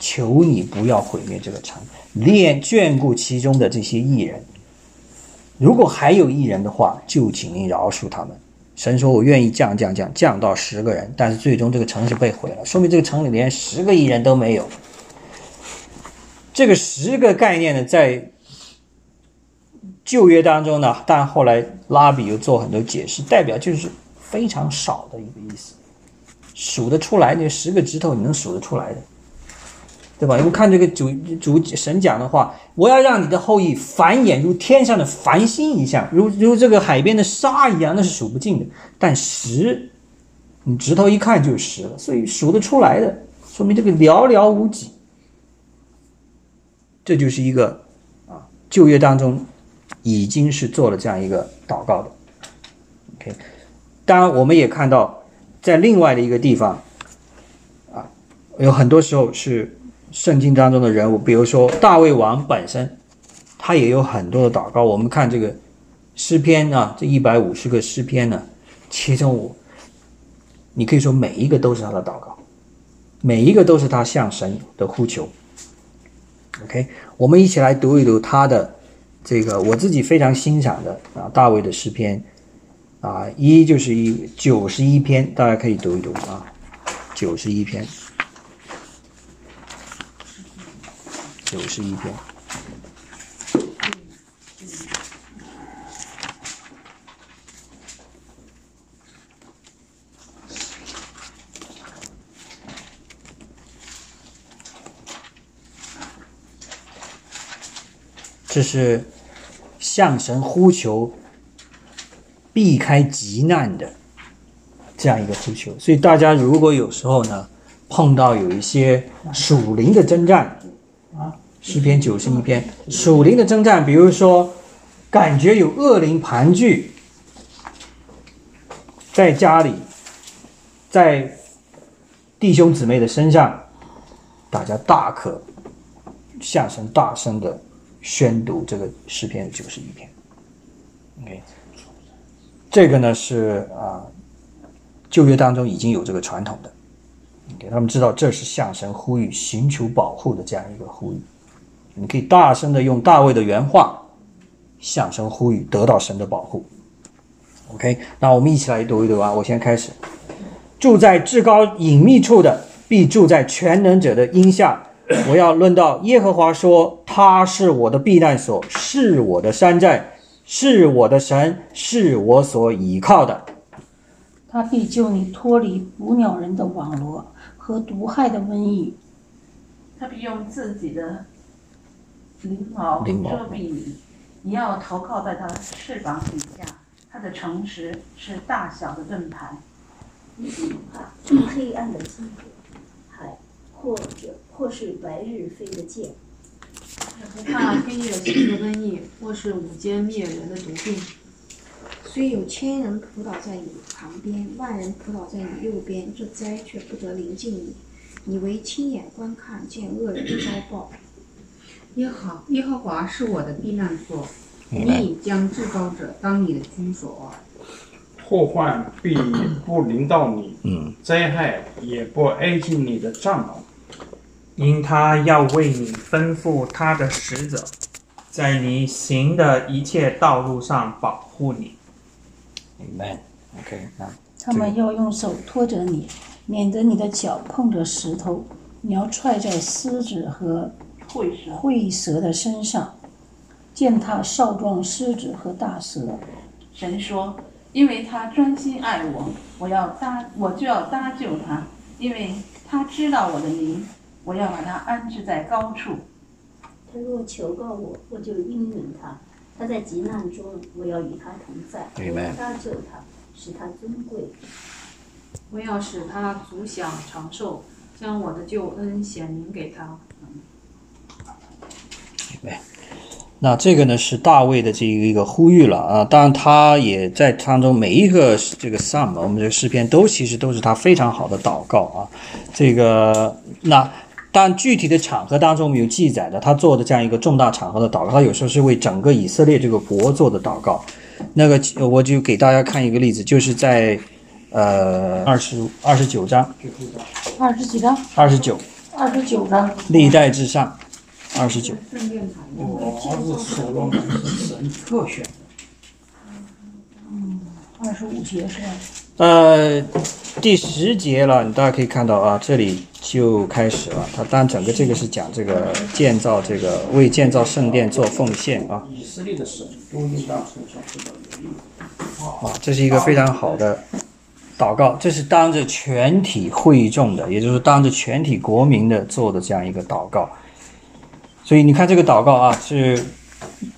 求你不要毁灭这个城，念眷顾其中的这些艺人。如果还有艺人的话，就请您饶恕他们。神说：“我愿意降降降降到十个人，但是最终这个城市被毁了，说明这个城里连十个艺人都没有。这个十个概念呢，在旧约当中呢，但后来拉比又做很多解释，代表就是非常少的一个意思，数得出来那十个指头，你能数得出来的。”对吧？我们看这个主主神讲的话，我要让你的后裔繁衍如天上的繁星一样，如如这个海边的沙一样，那是数不尽的。但十，你指头一看就是十了，所以数得出来的，说明这个寥寥无几。这就是一个啊，旧约当中已经是做了这样一个祷告的。OK，当然我们也看到，在另外的一个地方啊，有很多时候是。圣经当中的人物，比如说大卫王本身，他也有很多的祷告。我们看这个诗篇啊，这一百五十个诗篇呢，其中我，你可以说每一个都是他的祷告，每一个都是他向神的呼求。OK，我们一起来读一读他的这个我自己非常欣赏的啊，大卫的诗篇啊，一就是一九十一篇，大家可以读一读啊，九十一篇。九十一篇，这是向神呼求、避开急难的这样一个呼求。所以大家如果有时候呢碰到有一些属灵的征战，诗篇九十一篇，属灵的征战，比如说，感觉有恶灵盘踞，在家里，在弟兄姊妹的身上，大家大可向神大声的宣读这个诗篇九十一篇。OK，这个呢是啊，旧约当中已经有这个传统的。给他们知道这是向神呼吁、寻求保护的这样一个呼吁。你可以大声的用大卫的原话向神呼吁，得到神的保护。OK，那我们一起来读一读啊！我先开始。住在至高隐秘处的，必住在全能者的荫下。我要论到耶和华说：“他是我的避难所，是我的山寨，是我的神，是我所倚靠的。他必救你脱离捕鸟人的网罗和毒害的瘟疫。他必用自己的翎毛遮蔽你，你要投靠在他翅膀底下。他的诚实是大小的盾牌。你不怕黑暗的金火，还或者或是白日飞的箭。也不怕黑夜行的瘟疫，或是午间灭人的毒病。虽有千人扑倒在你旁边，万人扑倒在你右边，这灾却不得临近你。你为亲眼观看，见恶人遭报。耶和耶和华是我的避难所，你已将至高者当你的居所。祸患必不临到你，嗯，灾害也不挨近你的帐篷。因他要为你吩咐他的使者，在你行的一切道路上保护你。Amen。OK，那他们要用手托着你，免得你的脚碰着石头。你要踹在狮子和会蛇会蛇的身上，践踏少壮狮子和大蛇。神说：“因为他专心爱我，我要搭，我就要搭救他，因为他知道我的名，我要把他安置在高处。他若求告我，我就应允他；他在急难中，我要与他同在，我 Amen 要搭救他，使他尊贵。我要使他足享长寿，将我的救恩显明给他。那这个呢是大卫的这一个呼吁了啊，当然他也在当中每一个这个 psalm，我们这个诗篇都其实都是他非常好的祷告啊。这个那但具体的场合当中没有记载的，他做的这样一个重大场合的祷告，他有时候是为整个以色列这个国做的祷告。那个呃我就给大家看一个例子，就是在呃二十二十九章，二十几章，二十九二十九章，历代至上二十九。我儿子所罗门是神特选的。二十五节是吧？呃，第十节了，你大家可以看到啊，这里就开始了。它当然整个这个是讲这个建造这个为建造圣殿做奉献啊以色列的神都应当承受这个荣誉。啊，这是一个非常好的祷告，这是当着全体会众的，也就是当着全体国民的做的这样一个祷告。所以你看这个祷告啊，是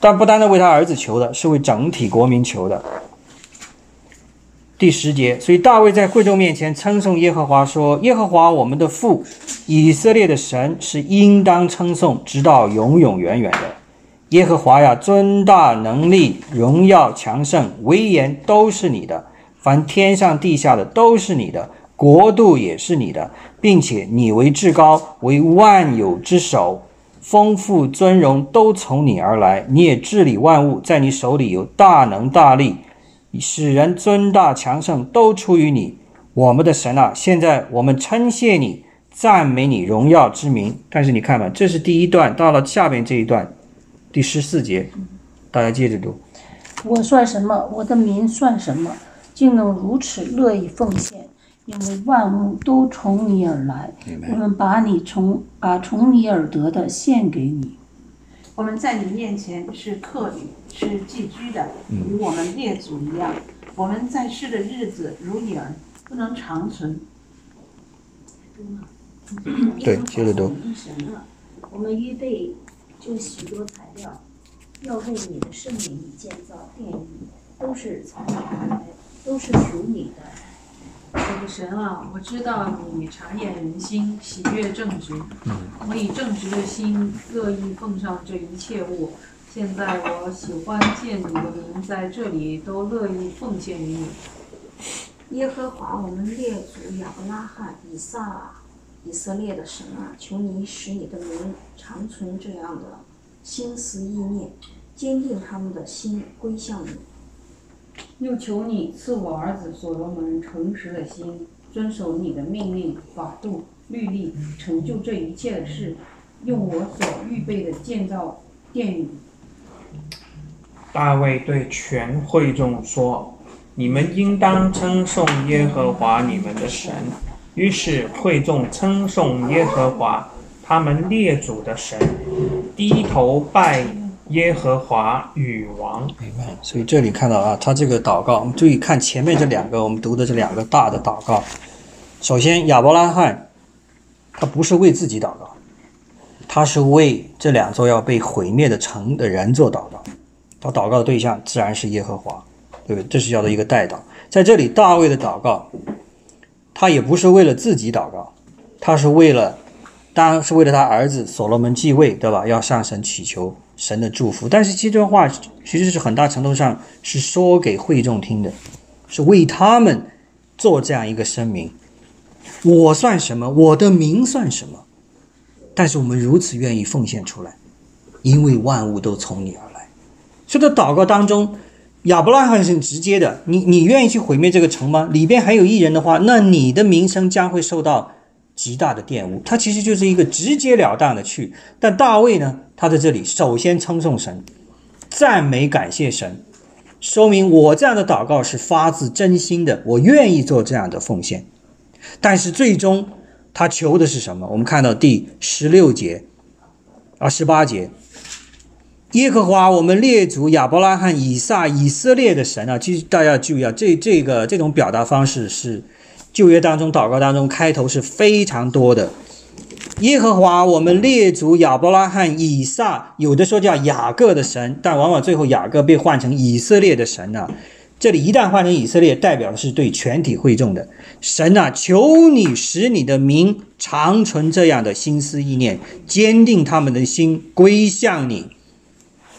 但不单单为他儿子求的，是为整体国民求的。第十节，所以大卫在会众面前称颂耶和华说：“耶和华我们的父，以色列的神是应当称颂，直到永永远远的。耶和华呀，尊大能力、荣耀强盛、威严都是你的，凡天上地下的都是你的，国度也是你的，并且你为至高，为万有之首，丰富尊荣都从你而来，你也治理万物，在你手里有大能大力。”使人尊大强盛都出于你，我们的神啊！现在我们称谢你，赞美你荣耀之名。但是你看吧，这是第一段，到了下面这一段，第十四节，大家接着读。我算什么？我的民算什么？竟能如此乐意奉献？因为万物都从你而来，我们把你从把从你而得的献给你。我们在你面前是客旅，是寄居的，与我们列祖一样。我们在世的日子如影儿，不能长存。对接着读我们预备就许多材料，要为你的圣名建造殿宇，都是从你而来，都是属你的。我的神啊，我知道你察验人心，喜悦正直。我以正直的心乐意奉上这一切物。现在我喜欢见你的名在这里，都乐意奉献于你。耶和华我们列祖亚伯拉罕、以撒、以色列的神啊，求你使你的名长存这样的心思意念，坚定他们的心归向你。又求你赐我儿子所罗门诚实的心，遵守你的命令、法度、律例，成就这一切的事，用我所预备的建造殿宇。大卫对全会众说：“你们应当称颂耶和华你们的神。”于是会众称颂耶和华，他们列祖的神，低头拜耶和华与王。明白。所以这里看到啊，他这个祷告，我们注意看前面这两个，我们读的这两个大的祷告。首先，亚伯拉罕他不是为自己祷告，他是为这两座要被毁灭的城的人做祷告。他祷告的对象自然是耶和华，对不对？这是叫做一个代祷。在这里，大卫的祷告，他也不是为了自己祷告，他是为了，当然是为了他儿子所罗门继位，对吧？要向神祈求神的祝福。但是这段话其实是很大程度上是说给会众听的，是为他们做这样一个声明：我算什么？我的名算什么？但是我们如此愿意奉献出来，因为万物都从你而来。所以在祷告当中，亚伯拉罕是很直接的：你你愿意去毁灭这个城吗？里边还有一人的话，那你的名声将会受到极大的玷污。他其实就是一个直截了当的去。但大卫呢，他在这里首先称颂神，赞美感谢神，说明我这样的祷告是发自真心的，我愿意做这样的奉献。但是最终他求的是什么？我们看到第十六节啊，十八节。耶和华，我们列祖亚伯拉罕、以撒、以色列的神啊！其实大家注意啊，这这个这种表达方式是旧约当中祷告当中开头是非常多的。耶和华，我们列祖亚伯拉罕、以撒，有的说叫雅各的神，但往往最后雅各被换成以色列的神啊。这里一旦换成以色列，代表的是对全体会众的神啊！求你使你的名长存这样的心思意念，坚定他们的心归向你。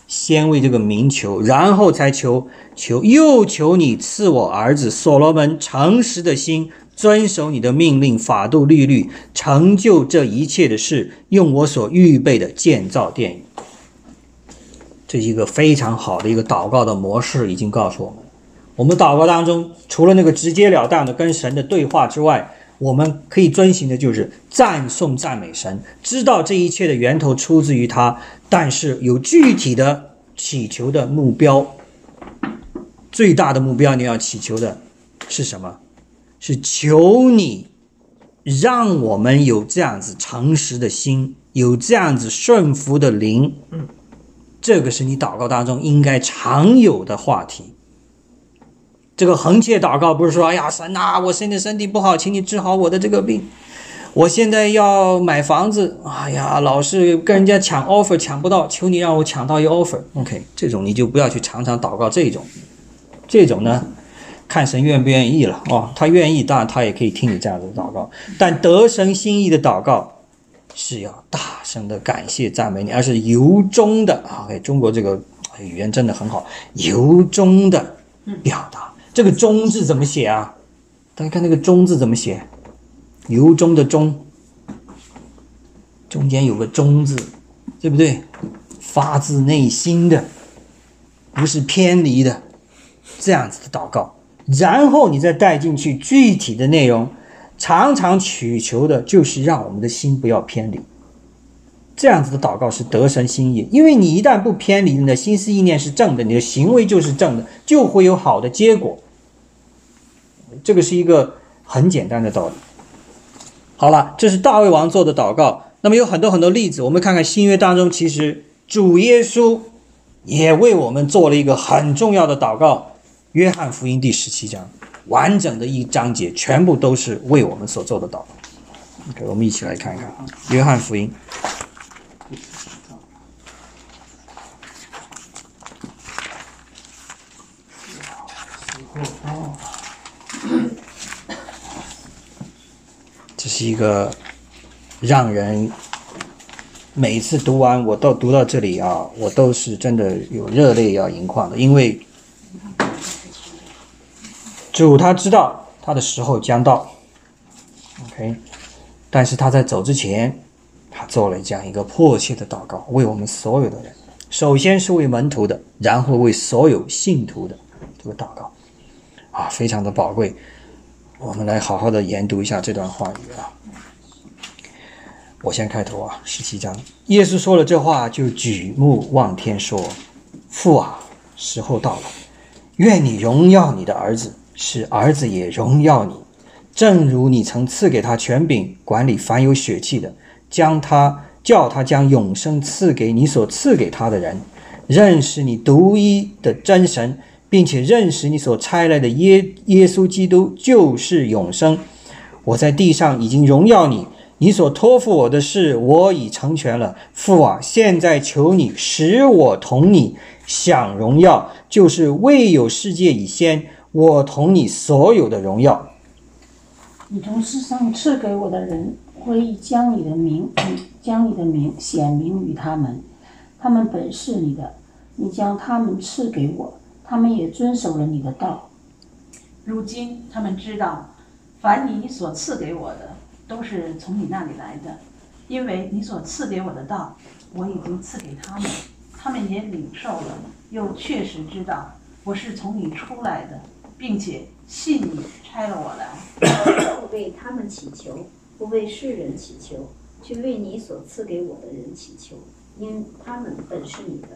先为这个名求，然后才求求，又求你赐我儿子所罗门诚实的心，遵守你的命令、法度、律律，成就这一切的事，用我所预备的建造殿宇。这是一个非常好的一个祷告的模式，已经告诉我们。我们祷告当中，除了那个直截了当的跟神的对话之外，我们可以遵循的就是赞颂、赞美神，知道这一切的源头出自于他。但是有具体的祈求的目标，最大的目标你要祈求的是什么？是求你让我们有这样子诚实的心，有这样子顺服的灵。嗯，这个是你祷告当中应该常有的话题。这个横切祷告不是说，哎呀，神呐，我现在身体不好，请你治好我的这个病。我现在要买房子，哎呀，老是跟人家抢 offer，抢不到，求你让我抢到一 offer。OK，这种你就不要去常常祷告这种，这种呢，看神愿不愿意了哦。他愿意，当然他也可以听你这样的祷告。但得神心意的祷告是要大声的感谢赞美你，而是由衷的。OK，中国这个语言真的很好，由衷的表达。这个“衷”字怎么写啊？大家看那个“衷”字怎么写？由衷的衷，中间有个衷字，对不对？发自内心的，不是偏离的，这样子的祷告，然后你再带进去具体的内容，常常祈求的就是让我们的心不要偏离。这样子的祷告是得神心意，因为你一旦不偏离，你的心思意念是正的，你的行为就是正的，就会有好的结果。这个是一个很简单的道理。好了，这是大卫王做的祷告。那么有很多很多例子，我们看看新约当中，其实主耶稣也为我们做了一个很重要的祷告。约翰福音第十七章，完整的一章节，全部都是为我们所做的祷告。OK，我们一起来看一看啊，约翰福音。这是一个让人每次读完，我都读到这里啊，我都是真的有热泪要盈眶的，因为主他知道他的时候将到，OK，但是他在走之前，他做了这样一个迫切的祷告，为我们所有的人，首先是为门徒的，然后为所有信徒的这个祷告，啊，非常的宝贵。我们来好好的研读一下这段话语啊。我先开头啊，十七章，耶稣说了这话，就举目望天说：“父啊，时候到了，愿你荣耀你的儿子，使儿子也荣耀你，正如你曾赐给他权柄管理凡有血气的，将他叫他将永生赐给你所赐给他的人，认识你独一的真神，并且认识你所差来的耶耶稣基督就是永生。我在地上已经荣耀你。”你所托付我的事，我已成全了。父啊，现在求你使我同你享荣耀，就是未有世界以先，我同你所有的荣耀。你从世上赐给我的人，会将你的名，将你的名显明于他们。他们本是你的，你将他们赐给我，他们也遵守了你的道。如今他们知道，凡你所赐给我的。都是从你那里来的，因为你所赐给我的道，我已经赐给他们，他们也领受了，又确实知道我是从你出来的，并且信你差了我来。不为他们祈求，不为世人祈求，去为你所赐给我的人祈求，因他们本是你的。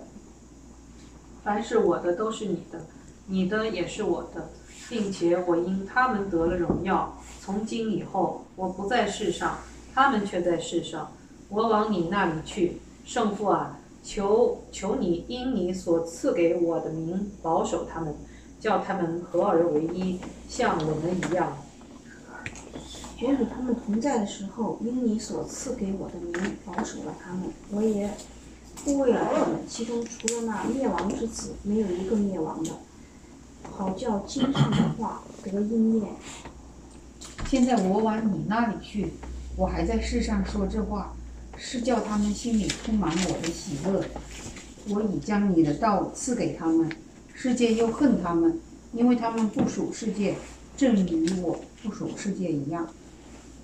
凡是我的都是你的，你的也是我的，并且我因他们得了荣耀。从今以后，我不在世上，他们却在世上。我往你那里去，圣父啊，求求你因你所赐给我的名保守他们，叫他们合而为一，像我们一样。我与他们同在的时候，因你所赐给我的名保守了他们，我也护卫了他们。其中除了那灭亡之子，没有一个灭亡的，好叫经上的话得应验。现在我往你那里去，我还在世上说这话，是叫他们心里充满我的喜乐。我已将你的道赐给他们，世界又恨他们，因为他们不属世界，正与我不属世界一样。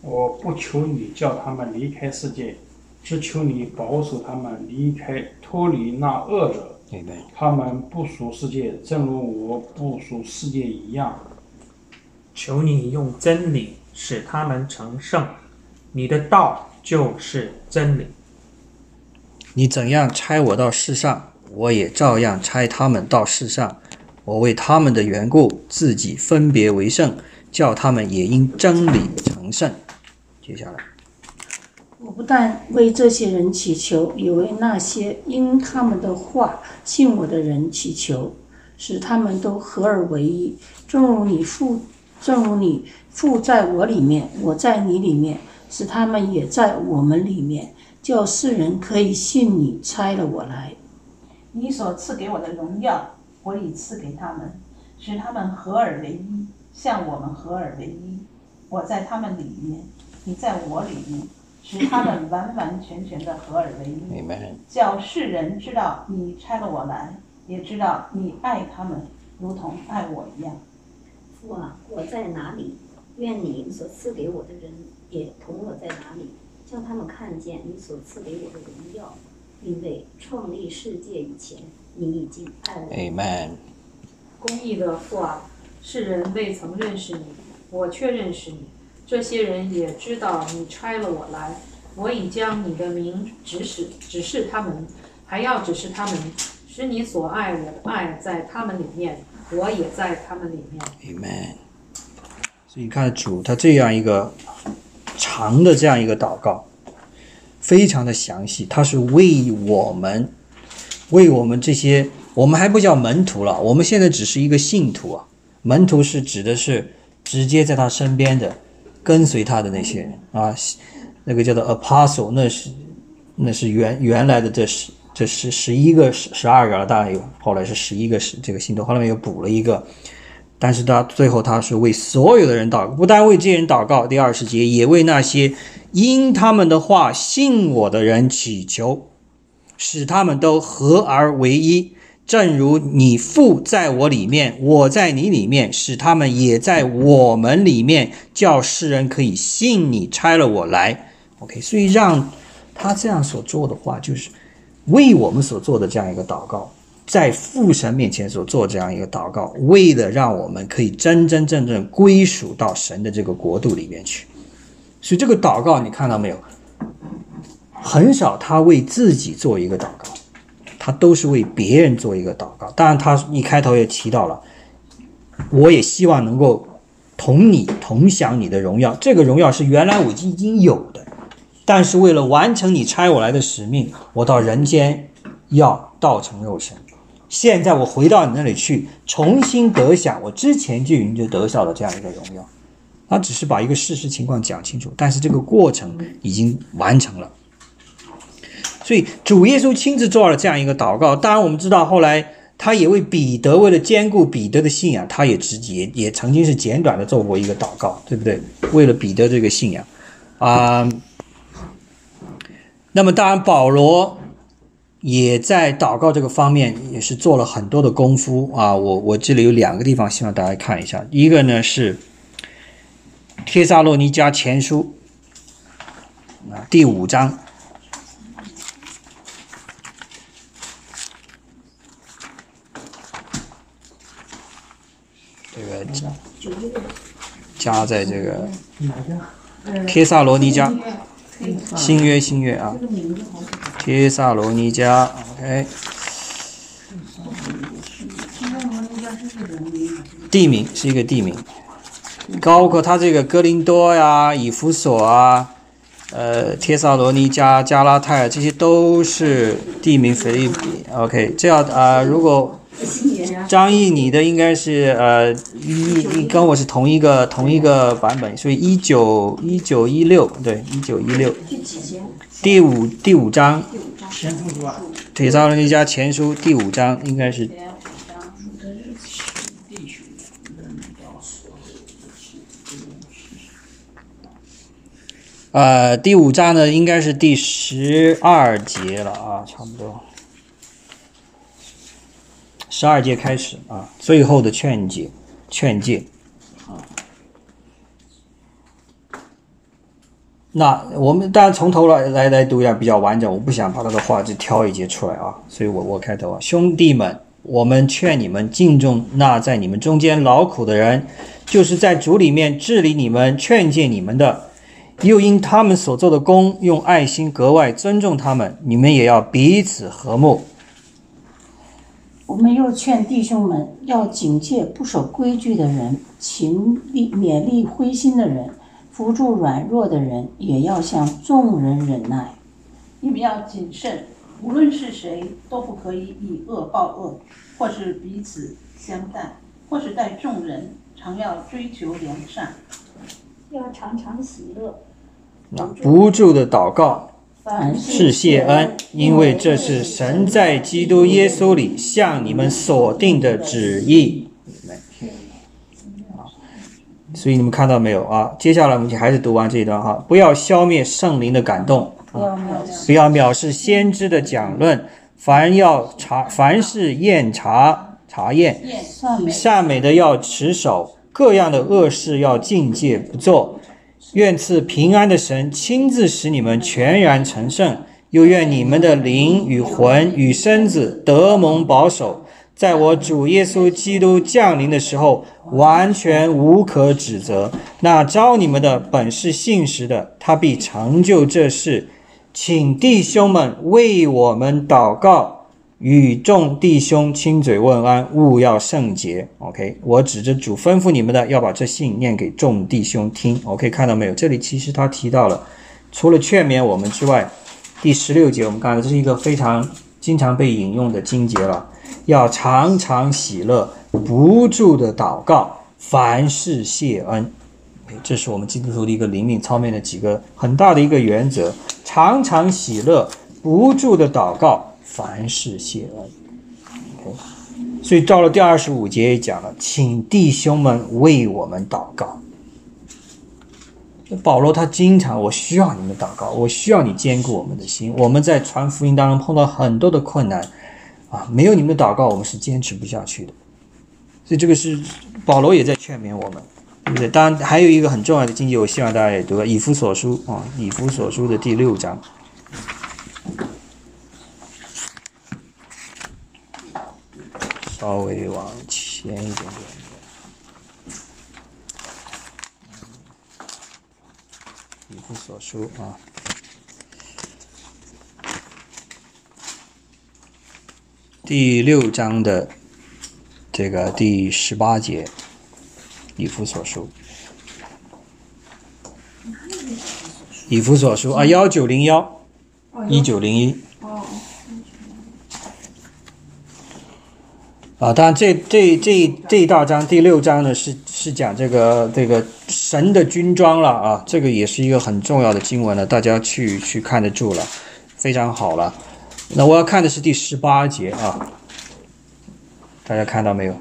我不求你叫他们离开世界，只求你保守他们离开脱离那恶者。他们不属世界，正如我不属世界一样。求你用真理使他们成圣，你的道就是真理。你怎样差我到世上，我也照样差他们到世上。我为他们的缘故，自己分别为圣，叫他们也因真理成圣。接下来，我不但为这些人祈求，也为那些因他们的话信我的人祈求，使他们都合而为一，正如你父。正如你父在我里面，我在你里面，使他们也在我们里面，叫世人可以信你差了我来。你所赐给我的荣耀，我已赐给他们，使他们合而为一，像我们合而为一。我在他们里面，你在我里面，使他们完完全全的合而为一，叫世人知道你差了我来，也知道你爱他们，如同爱我一样。父啊，我在哪里？愿你所赐给我的人也同我在哪里，叫他们看见你所赐给我的荣耀。因为创立世界以前，你已经爱我。Amen。公义的父啊，世人未曾认识你，我却认识你。这些人也知道你差了我来。我已将你的名指使指示他们，还要指示他们，使你所爱我的爱在他们里面。我也在他们里面。Amen。所以你看主他这样一个长的这样一个祷告，非常的详细，他是为我们，为我们这些，我们还不叫门徒了，我们现在只是一个信徒啊。门徒是指的是直接在他身边的，跟随他的那些人啊，那个叫做 apostle，那是那是原原来的这十。这十十一个十十二个了，大概有后来是十一个十这个信徒，后来又补了一个，但是他最后他是为所有的人祷告，不但为这些人祷告，第二十节也为那些因他们的话信我的人祈求，使他们都合而为一，正如你父在我里面，我在你里面，使他们也在我们里面，叫世人可以信你拆了我来。OK，所以让他这样所做的话就是。为我们所做的这样一个祷告，在父神面前所做这样一个祷告，为了让我们可以真真正正归属到神的这个国度里面去。所以这个祷告你看到没有？很少他为自己做一个祷告，他都是为别人做一个祷告。当然，他一开头也提到了，我也希望能够同你同享你的荣耀。这个荣耀是原来我已经有的，但是为了完成你差我来的使命，我到人间要道成肉身。现在我回到你那里去，重新得享我之前就已经就得到了这样一个荣耀。他只是把一个事实情况讲清楚，但是这个过程已经完成了。所以主耶稣亲自做了这样一个祷告。当然，我们知道后来他也为彼得，为了兼顾彼得的信仰，他也直接也曾经是简短的做过一个祷告，对不对？为了彼得这个信仰啊。那么，当然保罗。也在祷告这个方面也是做了很多的功夫啊！我我这里有两个地方希望大家看一下，一个呢是《帖撒罗尼迦前书》第五章，这个加在这个《帖撒罗尼迦》新约新约啊。帖萨罗尼迦，OK。地名是一个地名，包括他这个哥林多呀、以弗所啊、呃、帖萨罗尼加、加拉太，这些都是地名。菲利比，OK。这样啊，如果张毅你的应该是呃一，你跟我是同一个同一个版本，所以一九一九一六，对，一九一六。第五第五章，铁萨罗尼加前书第五章应该是，呃，第五章呢应该是第十二节了啊，差不多，十二节开始啊，最后的劝解，劝诫。啊。那我们当然从头来来来读一下比较完整，我不想把他的话就挑一节出来啊，所以我我开头啊，兄弟们，我们劝你们敬重那在你们中间劳苦的人，就是在主里面治理你们、劝诫你们的，又因他们所做的功，用爱心格外尊重他们，你们也要彼此和睦。我们又劝弟兄们要警戒不守规矩的人，勤力勉励灰心的人。扶助软弱的人，也要向众人忍耐。你们要谨慎，无论是谁，都不可以以恶报恶，或是彼此相待，或是待众人，常要追求良善，要常常喜乐，不住的祷告，是谢恩，因为这是神在基督耶稣里向你们所定的旨意。所以你们看到没有啊？接下来我们就还是读完这一段哈。不要消灭圣灵的感动，不要藐视先知的讲论。凡要查，凡是验查查验，善美的要持守，各样的恶事要境界不做。愿赐平安的神亲自使你们全然成圣，又愿你们的灵与魂与身子得蒙保守。在我主耶稣基督降临的时候，完全无可指责。那招你们的本是信实的，他必成就这事。请弟兄们为我们祷告，与众弟兄亲嘴问安，勿要圣洁。OK，我指着主吩咐你们的，要把这信念给众弟兄听。OK，看到没有？这里其实他提到了，除了劝勉我们之外，第十六节我们看到这是一个非常经常被引用的经节了。要常常喜乐，不住的祷告，凡事谢恩。这是我们基督徒的一个灵命操面的几个很大的一个原则：常常喜乐，不住的祷告，凡事谢恩。所以到了第二十五节也讲了，请弟兄们为我们祷告。保罗他经常，我需要你们祷告，我需要你兼顾我们的心。我们在传福音当中碰到很多的困难。啊，没有你们的祷告，我们是坚持不下去的。所以这个是保罗也在劝勉我们，对不对？当然还有一个很重要的经节，我希望大家也读了《以弗所书》啊，《以弗所书》的第六章，稍微往前一点点。以弗所书啊，第六章的这个第十八节，以弗所书。以弗所书啊，幺九零幺，一九零一。啊，当然这这这这一大章第六章呢，是是讲这个这个神的军装了啊，这个也是一个很重要的经文了，大家去去看得住了，非常好了。那我要看的是第十八节啊，大家看到没有？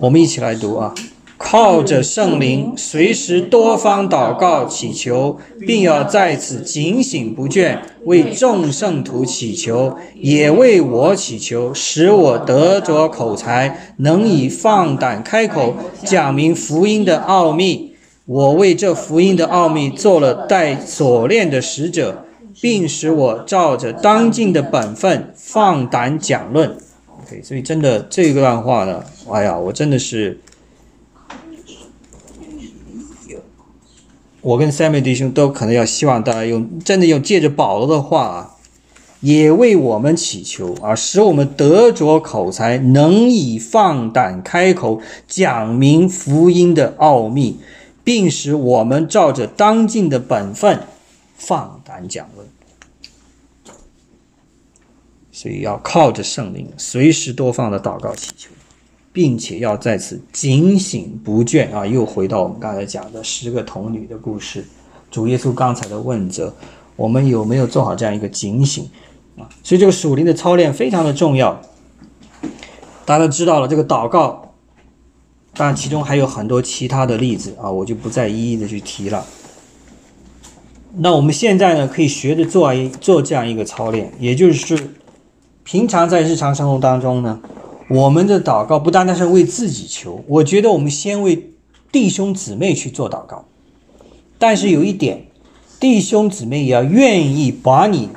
我们一起来读啊。靠着圣灵，随时多方祷告祈求，并要在此警醒不倦，为众圣徒祈求，也为我祈求，使我得着口才，能以放胆开口讲明福音的奥秘。我为这福音的奥秘做了带锁链的使者，并使我照着当尽的本分放胆讲论。OK，所以真的这段话呢，哎呀，我真的是。我跟三位弟兄都可能要希望大家用真的用借着保罗的话啊，也为我们祈求啊，使我们得着口才，能以放胆开口讲明福音的奥秘，并使我们照着当尽的本分放胆讲论。所以要靠着圣灵，随时多放的祷告祈求。并且要在此警醒不倦啊！又回到我们刚才讲的十个童女的故事，主耶稣刚才的问责，我们有没有做好这样一个警醒啊？所以这个属灵的操练非常的重要。大家都知道了，这个祷告，当然其中还有很多其他的例子啊，我就不再一一的去提了。那我们现在呢，可以学着做一做这样一个操练，也就是平常在日常生活当中呢。我们的祷告不单单是为自己求，我觉得我们先为弟兄姊妹去做祷告。但是有一点，弟兄姊妹也要愿意把你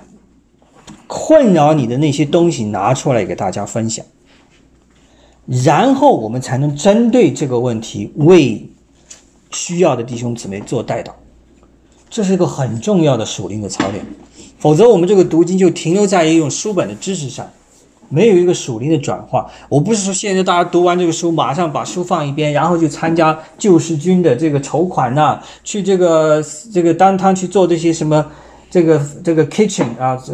困扰你的那些东西拿出来给大家分享，然后我们才能针对这个问题为需要的弟兄姊妹做代祷。这是一个很重要的属灵的操练，否则我们这个读经就停留在一种书本的知识上。没有一个属灵的转化，我不是说现在大家读完这个书，马上把书放一边，然后就参加救世军的这个筹款呐，去这个这个当汤去做这些什么，这个这个 kitchen 啊，这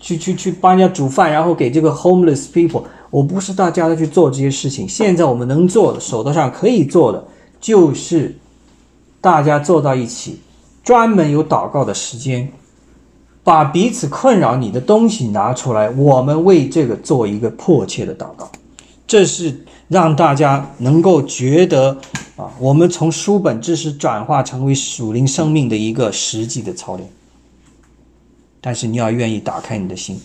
去去去帮人家煮饭，然后给这个 homeless people。我不是大家的去做这些事情，现在我们能做的，手头上可以做的，就是大家坐到一起，专门有祷告的时间。把彼此困扰你的东西拿出来，我们为这个做一个迫切的祷告，这是让大家能够觉得啊，我们从书本知识转化成为属灵生命的一个实际的操练。但是你要愿意打开你的心，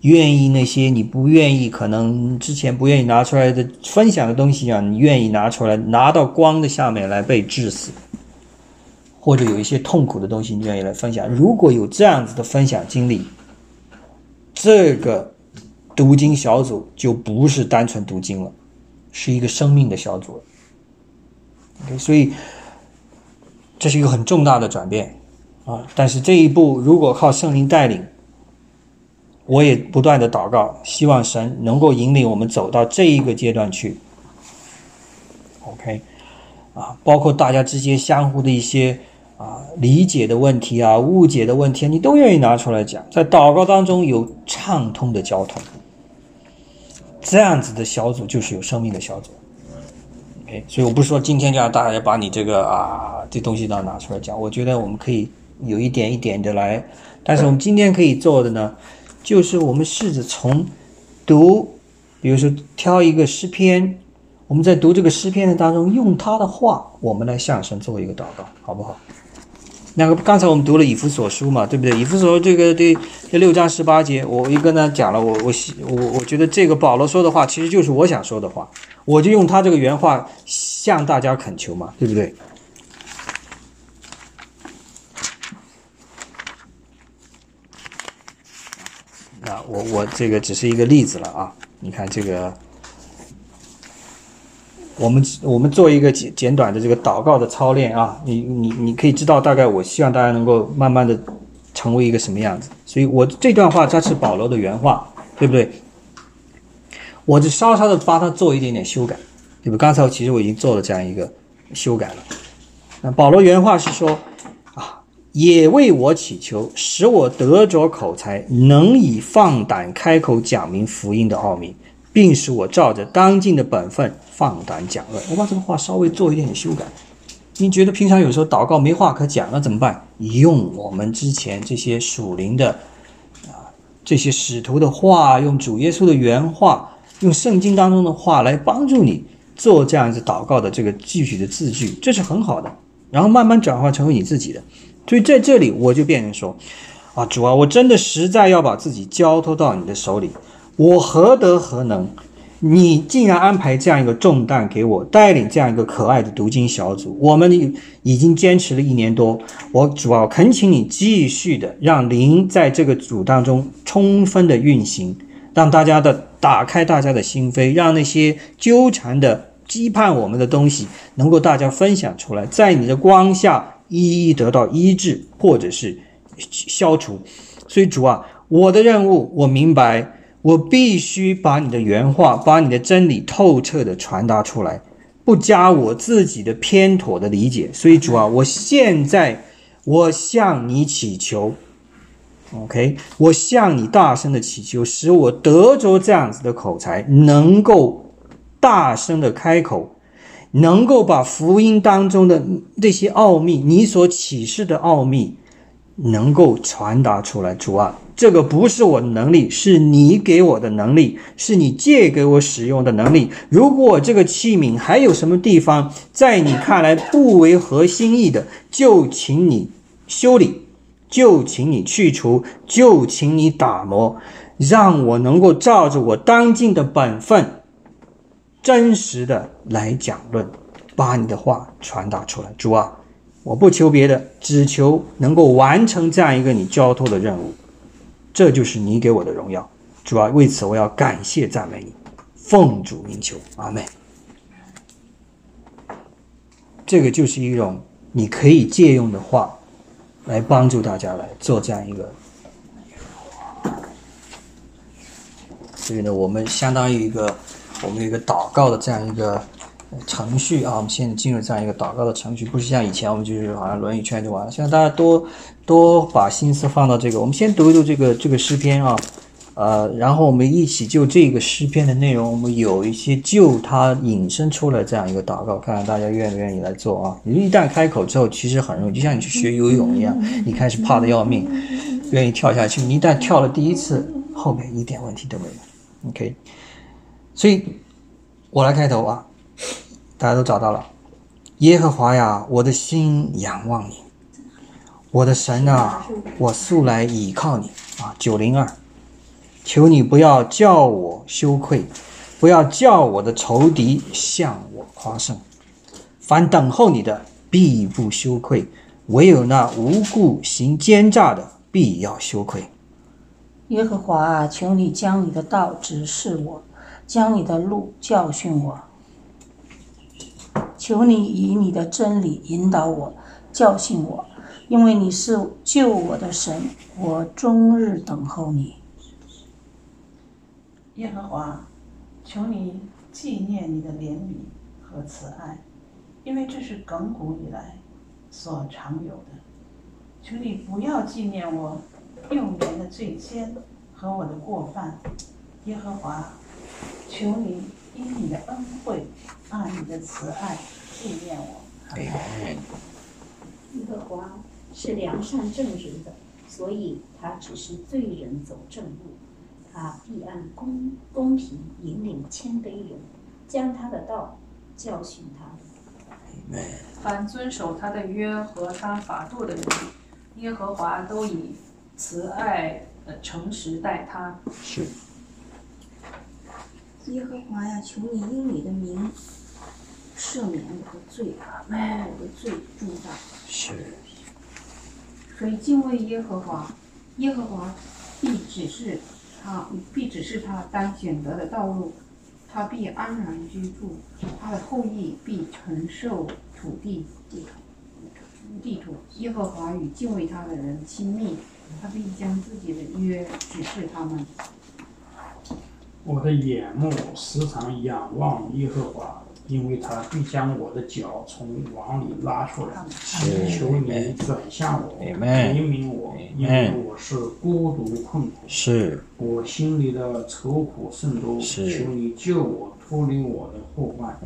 愿意那些你不愿意、可能之前不愿意拿出来的分享的东西啊，你愿意拿出来，拿到光的下面来被致死。或者有一些痛苦的东西，你愿意来分享？如果有这样子的分享经历，这个读经小组就不是单纯读经了，是一个生命的小组。OK，所以这是一个很重大的转变啊！但是这一步如果靠圣灵带领，我也不断的祷告，希望神能够引领我们走到这一个阶段去。OK，啊，包括大家之间相互的一些。啊，理解的问题啊，误解的问题，你都愿意拿出来讲，在祷告当中有畅通的交通，这样子的小组就是有生命的小组。OK，所以我不是说今天就让大家把你这个啊这东西都拿出来讲，我觉得我们可以有一点一点的来，但是我们今天可以做的呢，就是我们试着从读，比如说挑一个诗篇，我们在读这个诗篇的当中，用他的话，我们来向神做一个祷告，好不好？那个刚才我们读了以弗所书嘛，对不对？以弗所这个对这六章十八节，我一跟他讲了，我我我我觉得这个保罗说的话，其实就是我想说的话，我就用他这个原话向大家恳求嘛，对不对？那我我这个只是一个例子了啊，你看这个，我们我们做一个简简短的这个祷告的操练啊，你你你可以知道大概，我希望大家能够慢慢的成为一个什么样子。所以我这段话它是保罗的原话，对不对？我就稍稍的帮他做一点点修改，对不？刚才我其实我已经做了这样一个修改了。那保罗原话是说啊，也为我祈求，使我得着口才，能以放胆开口讲明福音的奥秘。并使我照着当尽的本分放胆讲论。我把这个话稍微做一点点修改。你觉得平常有时候祷告没话可讲了怎么办？用我们之前这些属灵的啊，这些使徒的话，用主耶稣的原话，用圣经当中的话来帮助你做这样子祷告的这个具体的字句，这是很好的。然后慢慢转化成为你自己的。所以在这里我就变成说啊，主啊，我真的实在要把自己交托到你的手里。我何德何能？你竟然安排这样一个重担给我，带领这样一个可爱的读经小组。我们已经坚持了一年多，我主要恳请你继续的让灵在这个组当中充分的运行，让大家的打开大家的心扉，让那些纠缠的羁绊我们的东西能够大家分享出来，在你的光下一一得到医治或者是消除。所以主啊，我的任务我明白。我必须把你的原话，把你的真理透彻的传达出来，不加我自己的偏妥的理解。所以主啊，我现在我向你祈求，OK，我向你大声的祈求，使我得着这样子的口才，能够大声的开口，能够把福音当中的这些奥秘，你所启示的奥秘，能够传达出来。主啊。这个不是我的能力，是你给我的能力，是你借给我使用的能力。如果这个器皿还有什么地方在你看来不为合心意的，就请你修理，就请你去除，就请你打磨，让我能够照着我当尽的本分，真实的来讲论，把你的话传达出来。主啊，我不求别的，只求能够完成这样一个你交托的任务。这就是你给我的荣耀，主要为此我要感谢赞美你，奉主名求，阿门。这个就是一种你可以借用的话，来帮助大家来做这样一个。所以呢，我们相当于一个我们一个祷告的这样一个程序啊。我们现在进入这样一个祷告的程序，不是像以前我们就是好像轮一圈就完了。现在大家多。多把心思放到这个，我们先读一读这个这个诗篇啊，呃，然后我们一起就这个诗篇的内容，我们有一些就它引申出来这样一个祷告，看看大家愿不愿意来做啊。你一旦开口之后，其实很容易，就像你去学游泳一样，你开始怕的要命，愿意跳下去，你一旦跳了第一次，后面一点问题都没有。OK，所以我来开头啊，大家都找到了，耶和华呀，我的心仰望你。我的神啊，我素来倚靠你啊！九零二，求你不要叫我羞愧，不要叫我的仇敌向我夸胜。凡等候你的，必不羞愧；唯有那无故行奸诈的，必要羞愧。耶和华啊，求你将你的道指示我，将你的路教训我。求你以你的真理引导我，教训我。因为你是救我的神，我终日等候你。耶和华，求你纪念你的怜悯和慈爱，因为这是亘古以来所常有的。求你不要纪念我幼年的罪愆和我的过犯。耶和华，求你因你的恩惠，按你的慈爱纪念我。耶和华。是良善正直的，所以他只是罪人走正路，他必按公公平引领谦卑人，将他的道教训他。凡遵守他的约和他法度的人，耶和华都以慈爱、呃诚实待他。是。耶和华呀，求你应你的名赦免我的罪，因为我的罪重大。是。所以敬畏耶和华，耶和华必指示他必指示他当选择的道路，他必安然居住，他的后裔必承受土地地土地土。耶和华与敬畏他的人亲密，他必将自己的约指示他们。我的眼目时常仰望耶和华，因为他必将我的脚从网里拉出来。求你转向我，怜悯我，因为我是孤独困苦。是。我心里的愁苦甚多。是。求你救我脱离我的祸患。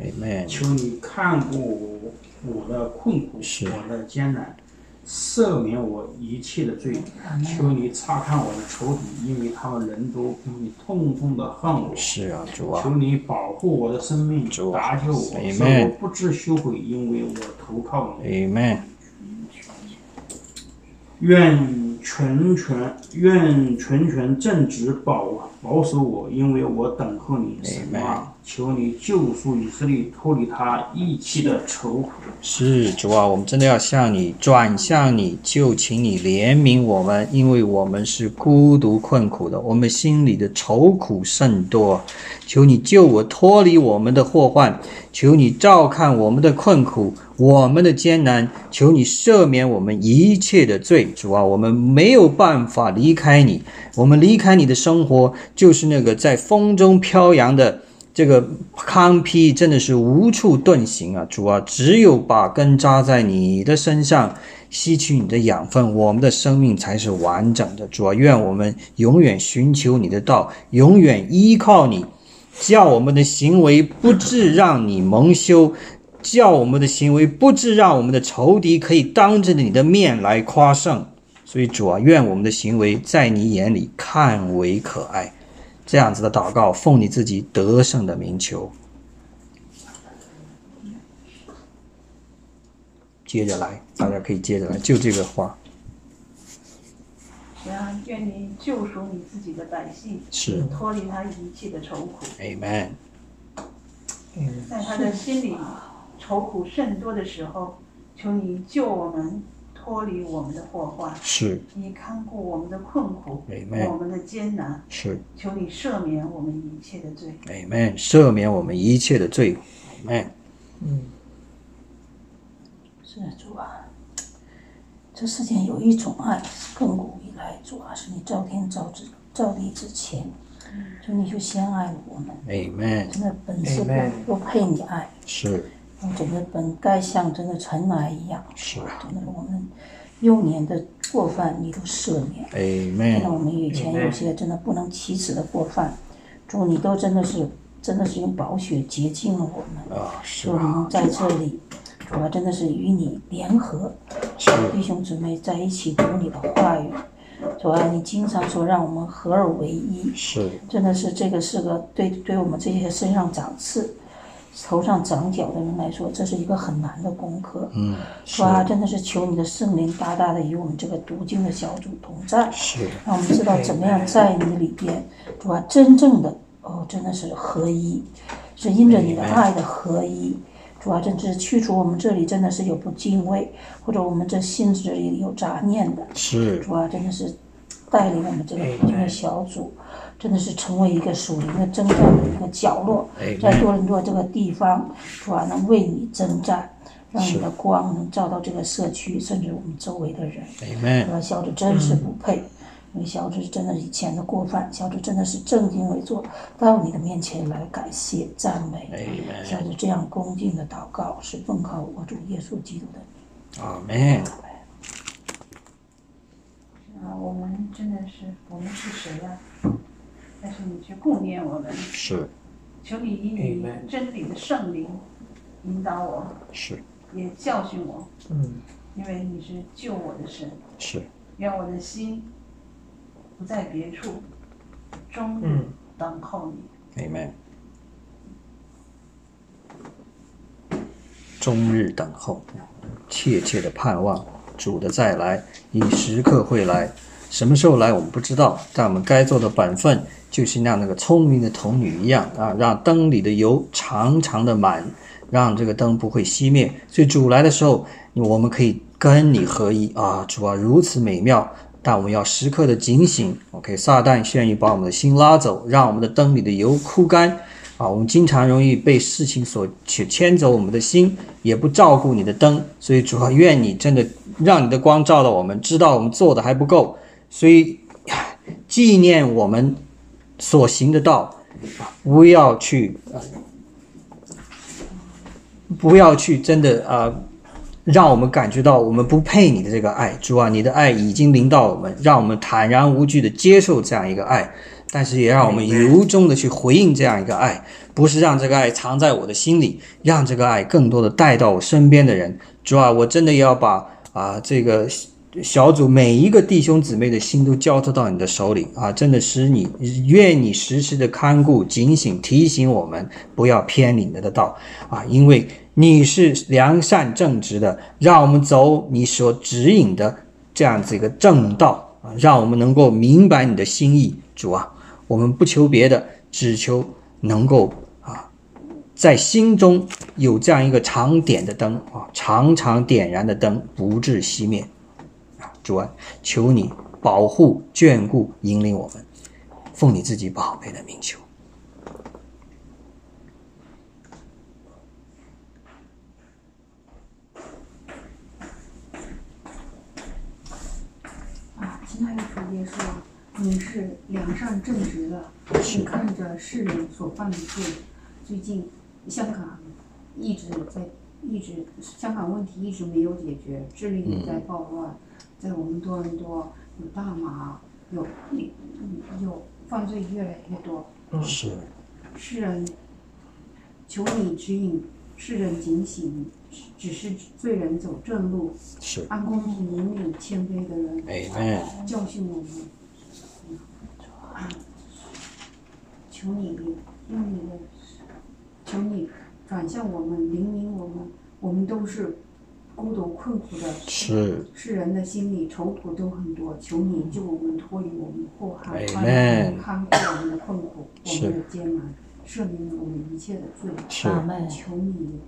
求你看顾我我的困苦，我的艰难。赦免我一切的罪，求你查看我的仇敌，因为他们人都你痛痛的恨我。是啊，主啊。求你保护我的生命，搭救我，使我不知羞愧，因为我投靠你。Amen。愿全权，愿全权正直保保守我，因为我等候你。神啊，求你救赎以色列，脱离他一切的愁苦。是主啊，我们真的要向你转向你，就请你怜悯我们，因为我们是孤独困苦的，我们心里的愁苦甚多。求你救我脱离我们的祸患，求你照看我们的困苦。我们的艰难，求你赦免我们一切的罪，主啊，我们没有办法离开你，我们离开你的生活就是那个在风中飘扬的这个糠皮，真的是无处遁形啊！主啊，只有把根扎在你的身上，吸取你的养分，我们的生命才是完整的。主啊，愿我们永远寻求你的道，永远依靠你，叫我们的行为不致让你蒙羞。叫我们的行为不致让我们的仇敌可以当着你的面来夸胜，所以主啊，愿我们的行为在你眼里看为可爱。这样子的祷告，奉你自己得胜的名求。接着来，大家可以接着来，就这个话。啊，愿你救赎你自己的百姓，是脱离他一切的愁苦。Amen。在他的心里。愁苦甚多的时候，求你救我们脱离我们的祸患；是，你看顾我们的困苦，我们的艰难；是，求你赦免我们一切的罪。Amen，赦免我们一切的罪。Amen。嗯，是主啊，这世间有一种爱，亘古以来，主啊，是你造天造之造地之前，就你就先爱了我们。Amen。真的本是不不配你爱。是。整个本该像真的尘埃一样，是真的我们幼年的过犯你都赦免，真的我们以前有些真的不能启齿的过犯，主你都真的是真的是用宝血洁净了我们，啊是我们在这里，主要真的是与你联合，弟兄姊妹在一起读你的话语，主啊你经常说让我们合而为一，是。真的是这个是个对对我们这些身上长刺。头上长角的人来说，这是一个很难的功课。嗯，是吧？真的是求你的圣灵大大的与我们这个读经的小组同在，是让我们知道怎么样在你里边，是吧？真正的哦，真的是合一，是因着你的爱的合一，主要真是去除我们这里真的是有不敬畏，或者我们这心子里有杂念的，是主要真的是带领我们这个读经的小组。真的是成为一个属灵的征战的一个角落，在多伦多这个地方，主啊能为你征战，让你的光能照到这个社区，甚至我们周围的人。说小子真是不配，因为小子真的以前的过犯，小子真的是正襟危坐到你的面前来感谢赞美。小子这样恭敬的祷告，是奉靠我主耶稣基督的。阿门。啊，我们真的是，我们是谁呀？但是你去顾念我们，是，求你以你真理的圣灵引导我，是，也教训我，嗯，因为你是救我的神，是，愿我的心不在别处，终日等候你，Amen，终日等候，切切的盼望主的再来，你时刻会来，什么时候来我们不知道，但我们该做的本分。就是像那个聪明的童女一样啊，让灯里的油长长的满，让这个灯不会熄灭。所以主来的时候，我们可以跟你合一啊，主啊，如此美妙，但我们要时刻的警醒。OK，撒旦愿意把我们的心拉走，让我们的灯里的油枯干。啊，我们经常容易被事情所牵牵走我们的心，也不照顾你的灯。所以主啊，愿你真的让你的光照到我们，知道我们做的还不够。所以纪念我们所行的道，不要去，不要去真的啊。让我们感觉到我们不配你的这个爱，主啊，你的爱已经临到我们，让我们坦然无惧的接受这样一个爱，但是也让我们由衷的去回应这样一个爱，不是让这个爱藏在我的心里，让这个爱更多的带到我身边的人。主啊，我真的要把啊这个小组每一个弟兄姊妹的心都交托到你的手里啊，真的使你愿你时时的看顾、警醒、提醒我们不要偏离你的道啊，因为。你是良善正直的，让我们走你所指引的这样子一个正道啊，让我们能够明白你的心意，主啊，我们不求别的，只求能够啊，在心中有这样一个常点的灯啊，常常点燃的灯，不致熄灭啊，主啊，求你保护、眷顾、引领我们，奉你自己宝贝的名求。亲爱的主耶稣，你是良善正直的，你看着世人所犯的罪。最近香港一直在，一直香港问题一直没有解决，智利也在暴乱，在我们多伦多有大麻，有有犯罪越来越多。是。世人，求你指引世人警醒。只是罪人走正路，是按公平引领谦卑的人，教训我们。求你用你的，求你转向我们，领领我们。我们都是孤独困苦的，是世人的心里愁苦都很多。求你救我们脱离我们祸害，看顾我们的困苦，我们的艰难，赦免我们一切的罪。求你。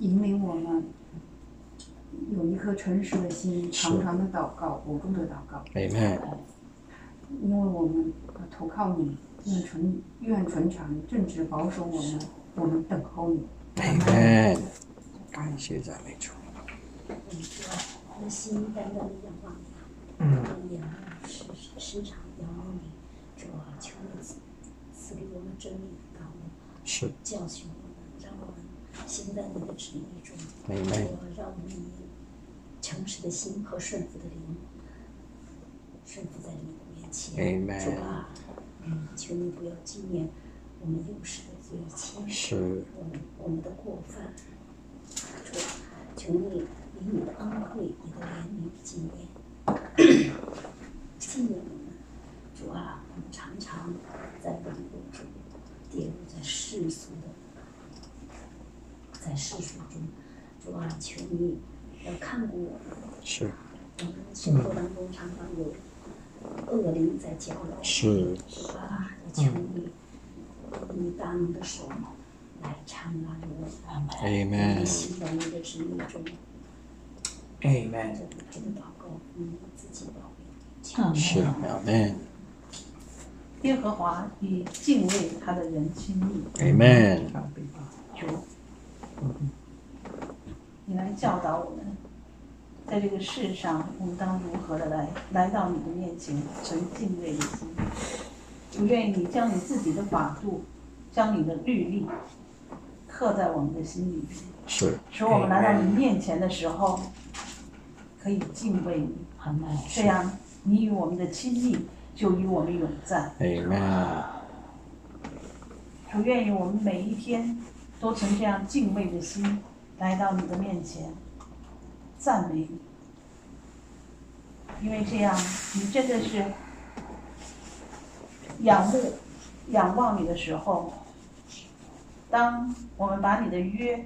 引领我们有一颗诚实的心，常常的祷告，不住的祷告。因为我们投靠你，愿纯愿纯常正直保守我们，我们等候你。感谢赞美主。我的心单单的仰望你，仰望时时常仰望你，主啊，求你赐给我们真理的道路，教训我们，让我们。行在你的旨意中，我让我们以诚实的心和顺服的灵，顺服在你的面前。主啊，求你不要纪念我们幼时的罪愆，我们我们的过犯。主啊，求你以你的恩惠、你的怜悯纪念，纪念 我们。主啊，我们常常在网络中跌入在世俗的。在世俗中，主啊，求你要看顾我们。是。我们生活当中常常有恶灵在搅扰。是。主啊，我求你，你大能的手来搀拉我们。Amen。行在你的旨意中。Amen。这的祷告，嗯，自己宝贝。是，Amen。耶和华以敬畏他的人亲密。Amen。主。你来教导我们，在这个世上，我们当如何的来来到你的面前，存敬畏的心。我愿意你将你自己的法度，将你的律例刻在我们的心里面，是使我们来到你面前的时候，可以敬畏你。这样，你与我们的亲密就与我们永在。我愿意我们每一天。都存这样敬畏的心来到你的面前，赞美你，因为这样你真的是仰慕、仰望你的时候，当我们把你的约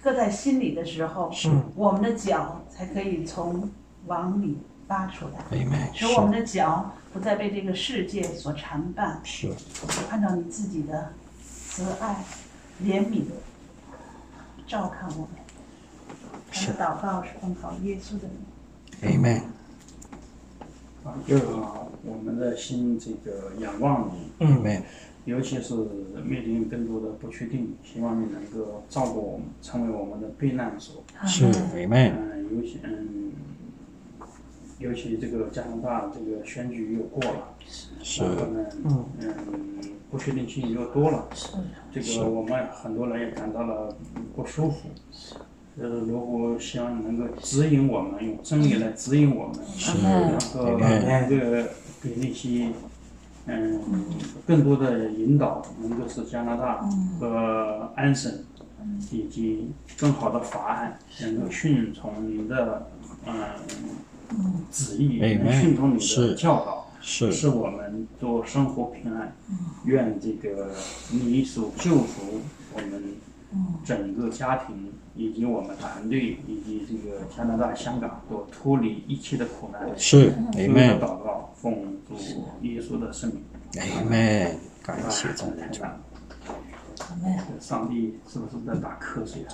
搁在心里的时候，我们的脚才可以从网里拉出来，使我们的脚不再被这个世界所缠绊，是按照你自己的。慈爱、怜悯、照看我们。是祷告是奉靠耶稣的名。Amen。啊，就我们的心这个仰望你，Amen。尤其是面临更多的不确定，希望你能够照顾我们，成为我们的避难所。是，Amen。嗯，尤其嗯，尤其这个加拿大这个选举又过了，是，然后呢，嗯不确定性又多了，是，这个我们很多人也感到了不舒服。是，呃，如果希望能够指引我们，用真理来指引我们，然后能够给那些。嗯，更多的引导能够使加拿大和安省以及更好的法案能够顺从你的嗯旨意，能顺从你的教导，是使我们做生活平安。愿这个你所救赎我们整个家庭以及我们团队以及这个加拿大、香港都脱离一切的苦难。是，所有的祷告奉主耶稣的圣名。阿门，感谢主。阿门。上帝是不是在打瞌睡啊？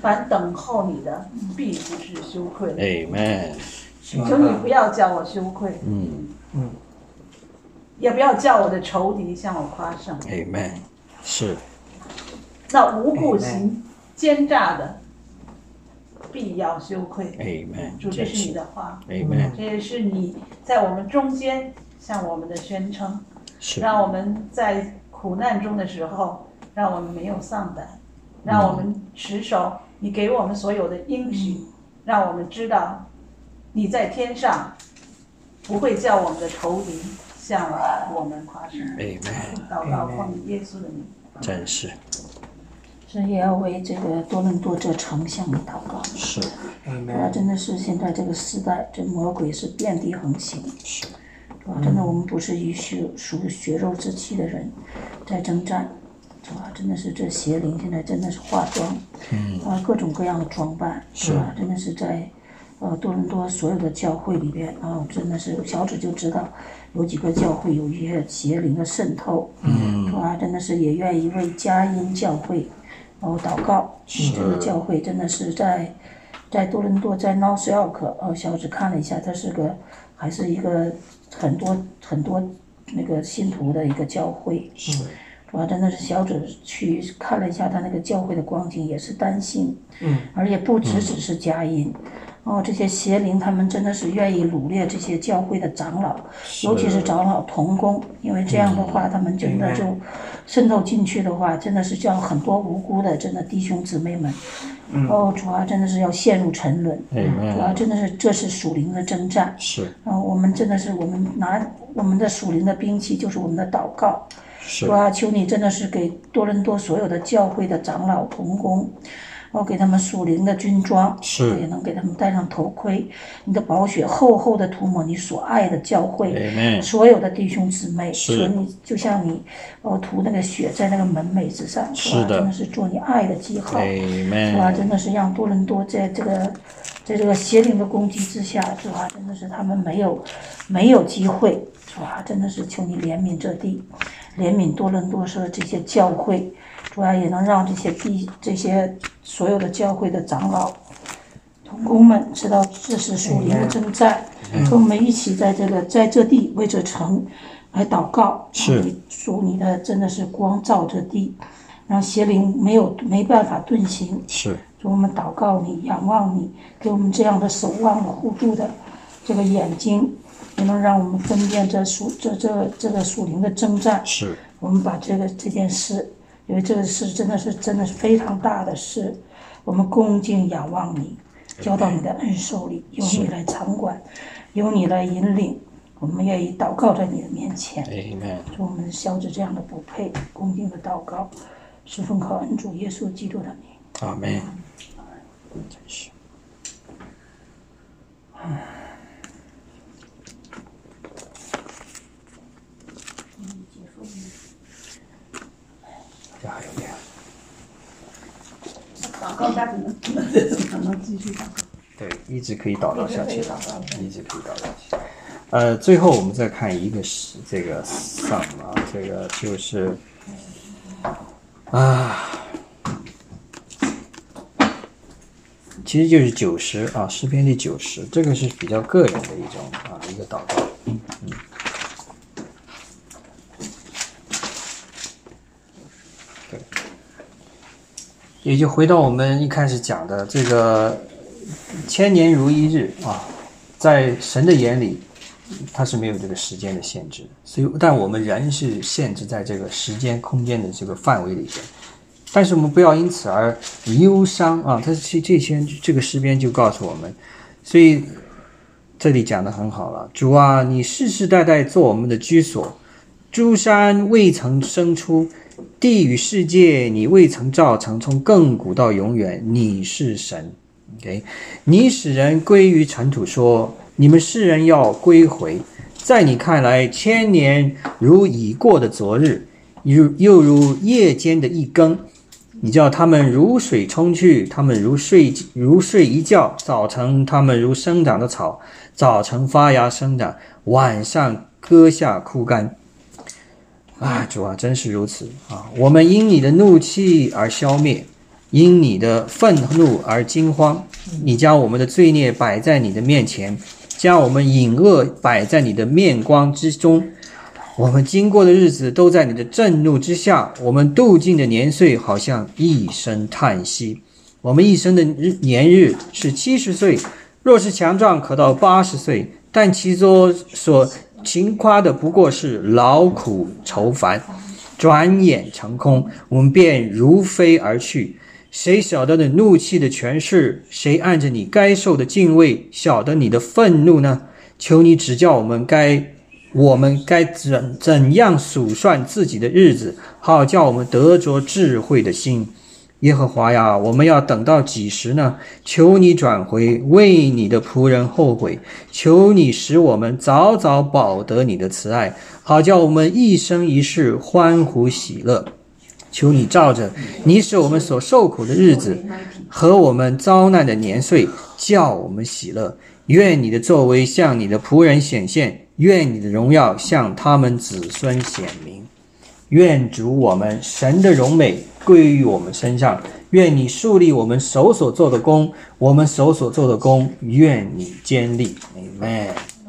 凡等候你的，必不是羞愧。阿门。求你不要叫我羞愧。嗯嗯。也不要叫我的仇敌向我夸胜。阿门。是。那无故行奸诈的。必要羞愧。主，这是你的话。这也是你在我们中间向我们的宣称，让我们在苦难中的时候，让我们没有丧胆，让我们持守你给我们所有的应许，让我们知道你在天上不会叫我们的仇敌向我们夸胜。祷告奉耶稣的名。真是。是也要为这个多伦多这城向你祷告。是，主要真的是现在这个时代，这魔鬼是遍地横行。是，主要真的我们不是与血属血肉之躯的人在征战，是吧？真的是这邪灵现在真的是化妆，嗯，啊各种各样的装扮，是吧？真的是在呃多伦多所有的教会里边，啊真的是小指就知道有几个教会有一些邪灵的渗透，嗯，是吧？真的是也愿意为佳音教会。然后祷告，这个教会真的是在，在多伦多，在 North York，呃，小指看了一下，它是个还是一个很多很多那个信徒的一个教会。是，主要真的是小指去看了一下他那个教会的光景，也是担心。嗯。而且不只只是佳音。哦，这些邪灵他们真的是愿意掳掠这些教会的长老，尤其是长老同工，因为这样的话，他们真的就渗透进去的话，真的是叫很多无辜的真的弟兄姊妹们，哦，主要真的是要陷入沉沦，主要真的是这是属灵的征战，是，啊，我们真的是我们拿我们的属灵的兵器就是我们的祷告，是，主求你真的是给多伦多所有的教会的长老同工。我给他们属灵的军装，是也能给他们戴上头盔。你的宝血厚厚的涂抹你所爱的教会，所有的弟兄姊妹，是你就像你，哦，涂那个血在那个门楣之上，是吧？真的是做你爱的记号，是吧？真的是让多伦多在这个，在这个邪灵的攻击之下，是吧？真的是他们没有没有机会，是吧？真的是求你怜悯这地，怜悯多伦多说这些教会。主要也能让这些地这些所有的教会的长老、同工们知道这是属灵的征战，跟我们一起在这个在这地为这城来祷告，是属你的真的是光照这地，让邪灵没有没办法遁形。是，主我们祷告你，仰望你，给我们这样的守望的护助的这个眼睛，也能让我们分辨这属这这这个属灵的征战。是，我们把这个这件事。因为这个事真的是真的是非常大的事，我们恭敬仰望你，交到你的恩手里，由你来掌管，由你来引领，我们愿意祷告在你的面前。祝我们消止这样的不配，恭敬的祷告，十分靠恩主耶稣基督的名。阿门。真是。还有点。祷告继续祷告？对，一直可以祷告下去，一直可以祷告下去。呃，最后我们再看一个是这个上啊，这个就是啊，其实就是九十啊，诗篇第九十，这个是比较个人的一种啊一个祷告。也就回到我们一开始讲的这个千年如一日啊，在神的眼里，他是没有这个时间的限制，所以但我们人是限制在这个时间空间的这个范围里边。但是我们不要因此而忧伤啊！他这这些这个诗篇就告诉我们，所以这里讲的很好了。主啊，你世世代代做我们的居所，诸山未曾生出，地与世界你未曾造成，从亘古到永远，你是神。OK，你使人归于尘土，说你们世人要归回。在你看来，千年如已过的昨日，如又如夜间的一更。你叫他们如水冲去，他们如睡如睡一觉；早晨他们如生长的草，早晨发芽生长，晚上割下枯干。啊，主啊，真是如此啊！我们因你的怒气而消灭，因你的愤怒而惊慌。你将我们的罪孽摆在你的面前，将我们隐恶摆在你的面光之中。我们经过的日子都在你的震怒之下，我们度尽的年岁好像一声叹息。我们一生的日年日是七十岁，若是强壮，可到八十岁。但其中所勤夸的不过是劳苦愁烦，转眼成空，我们便如飞而去。谁晓得你怒气的权势？谁按着你该受的敬畏晓得你的愤怒呢？求你指教我们该。我们该怎怎样数算自己的日子，好叫我们得着智慧的心？耶和华呀，我们要等到几时呢？求你转回，为你的仆人后悔。求你使我们早早保得你的慈爱，好叫我们一生一世欢呼喜乐。求你照着你使我们所受苦的日子和我们遭难的年岁，叫我们喜乐。愿你的作为向你的仆人显现。愿你的荣耀向他们子孙显明，愿主我们神的荣美归于我们身上，愿你树立我们手所做的功，我们手所做的功，愿你坚立，Amen。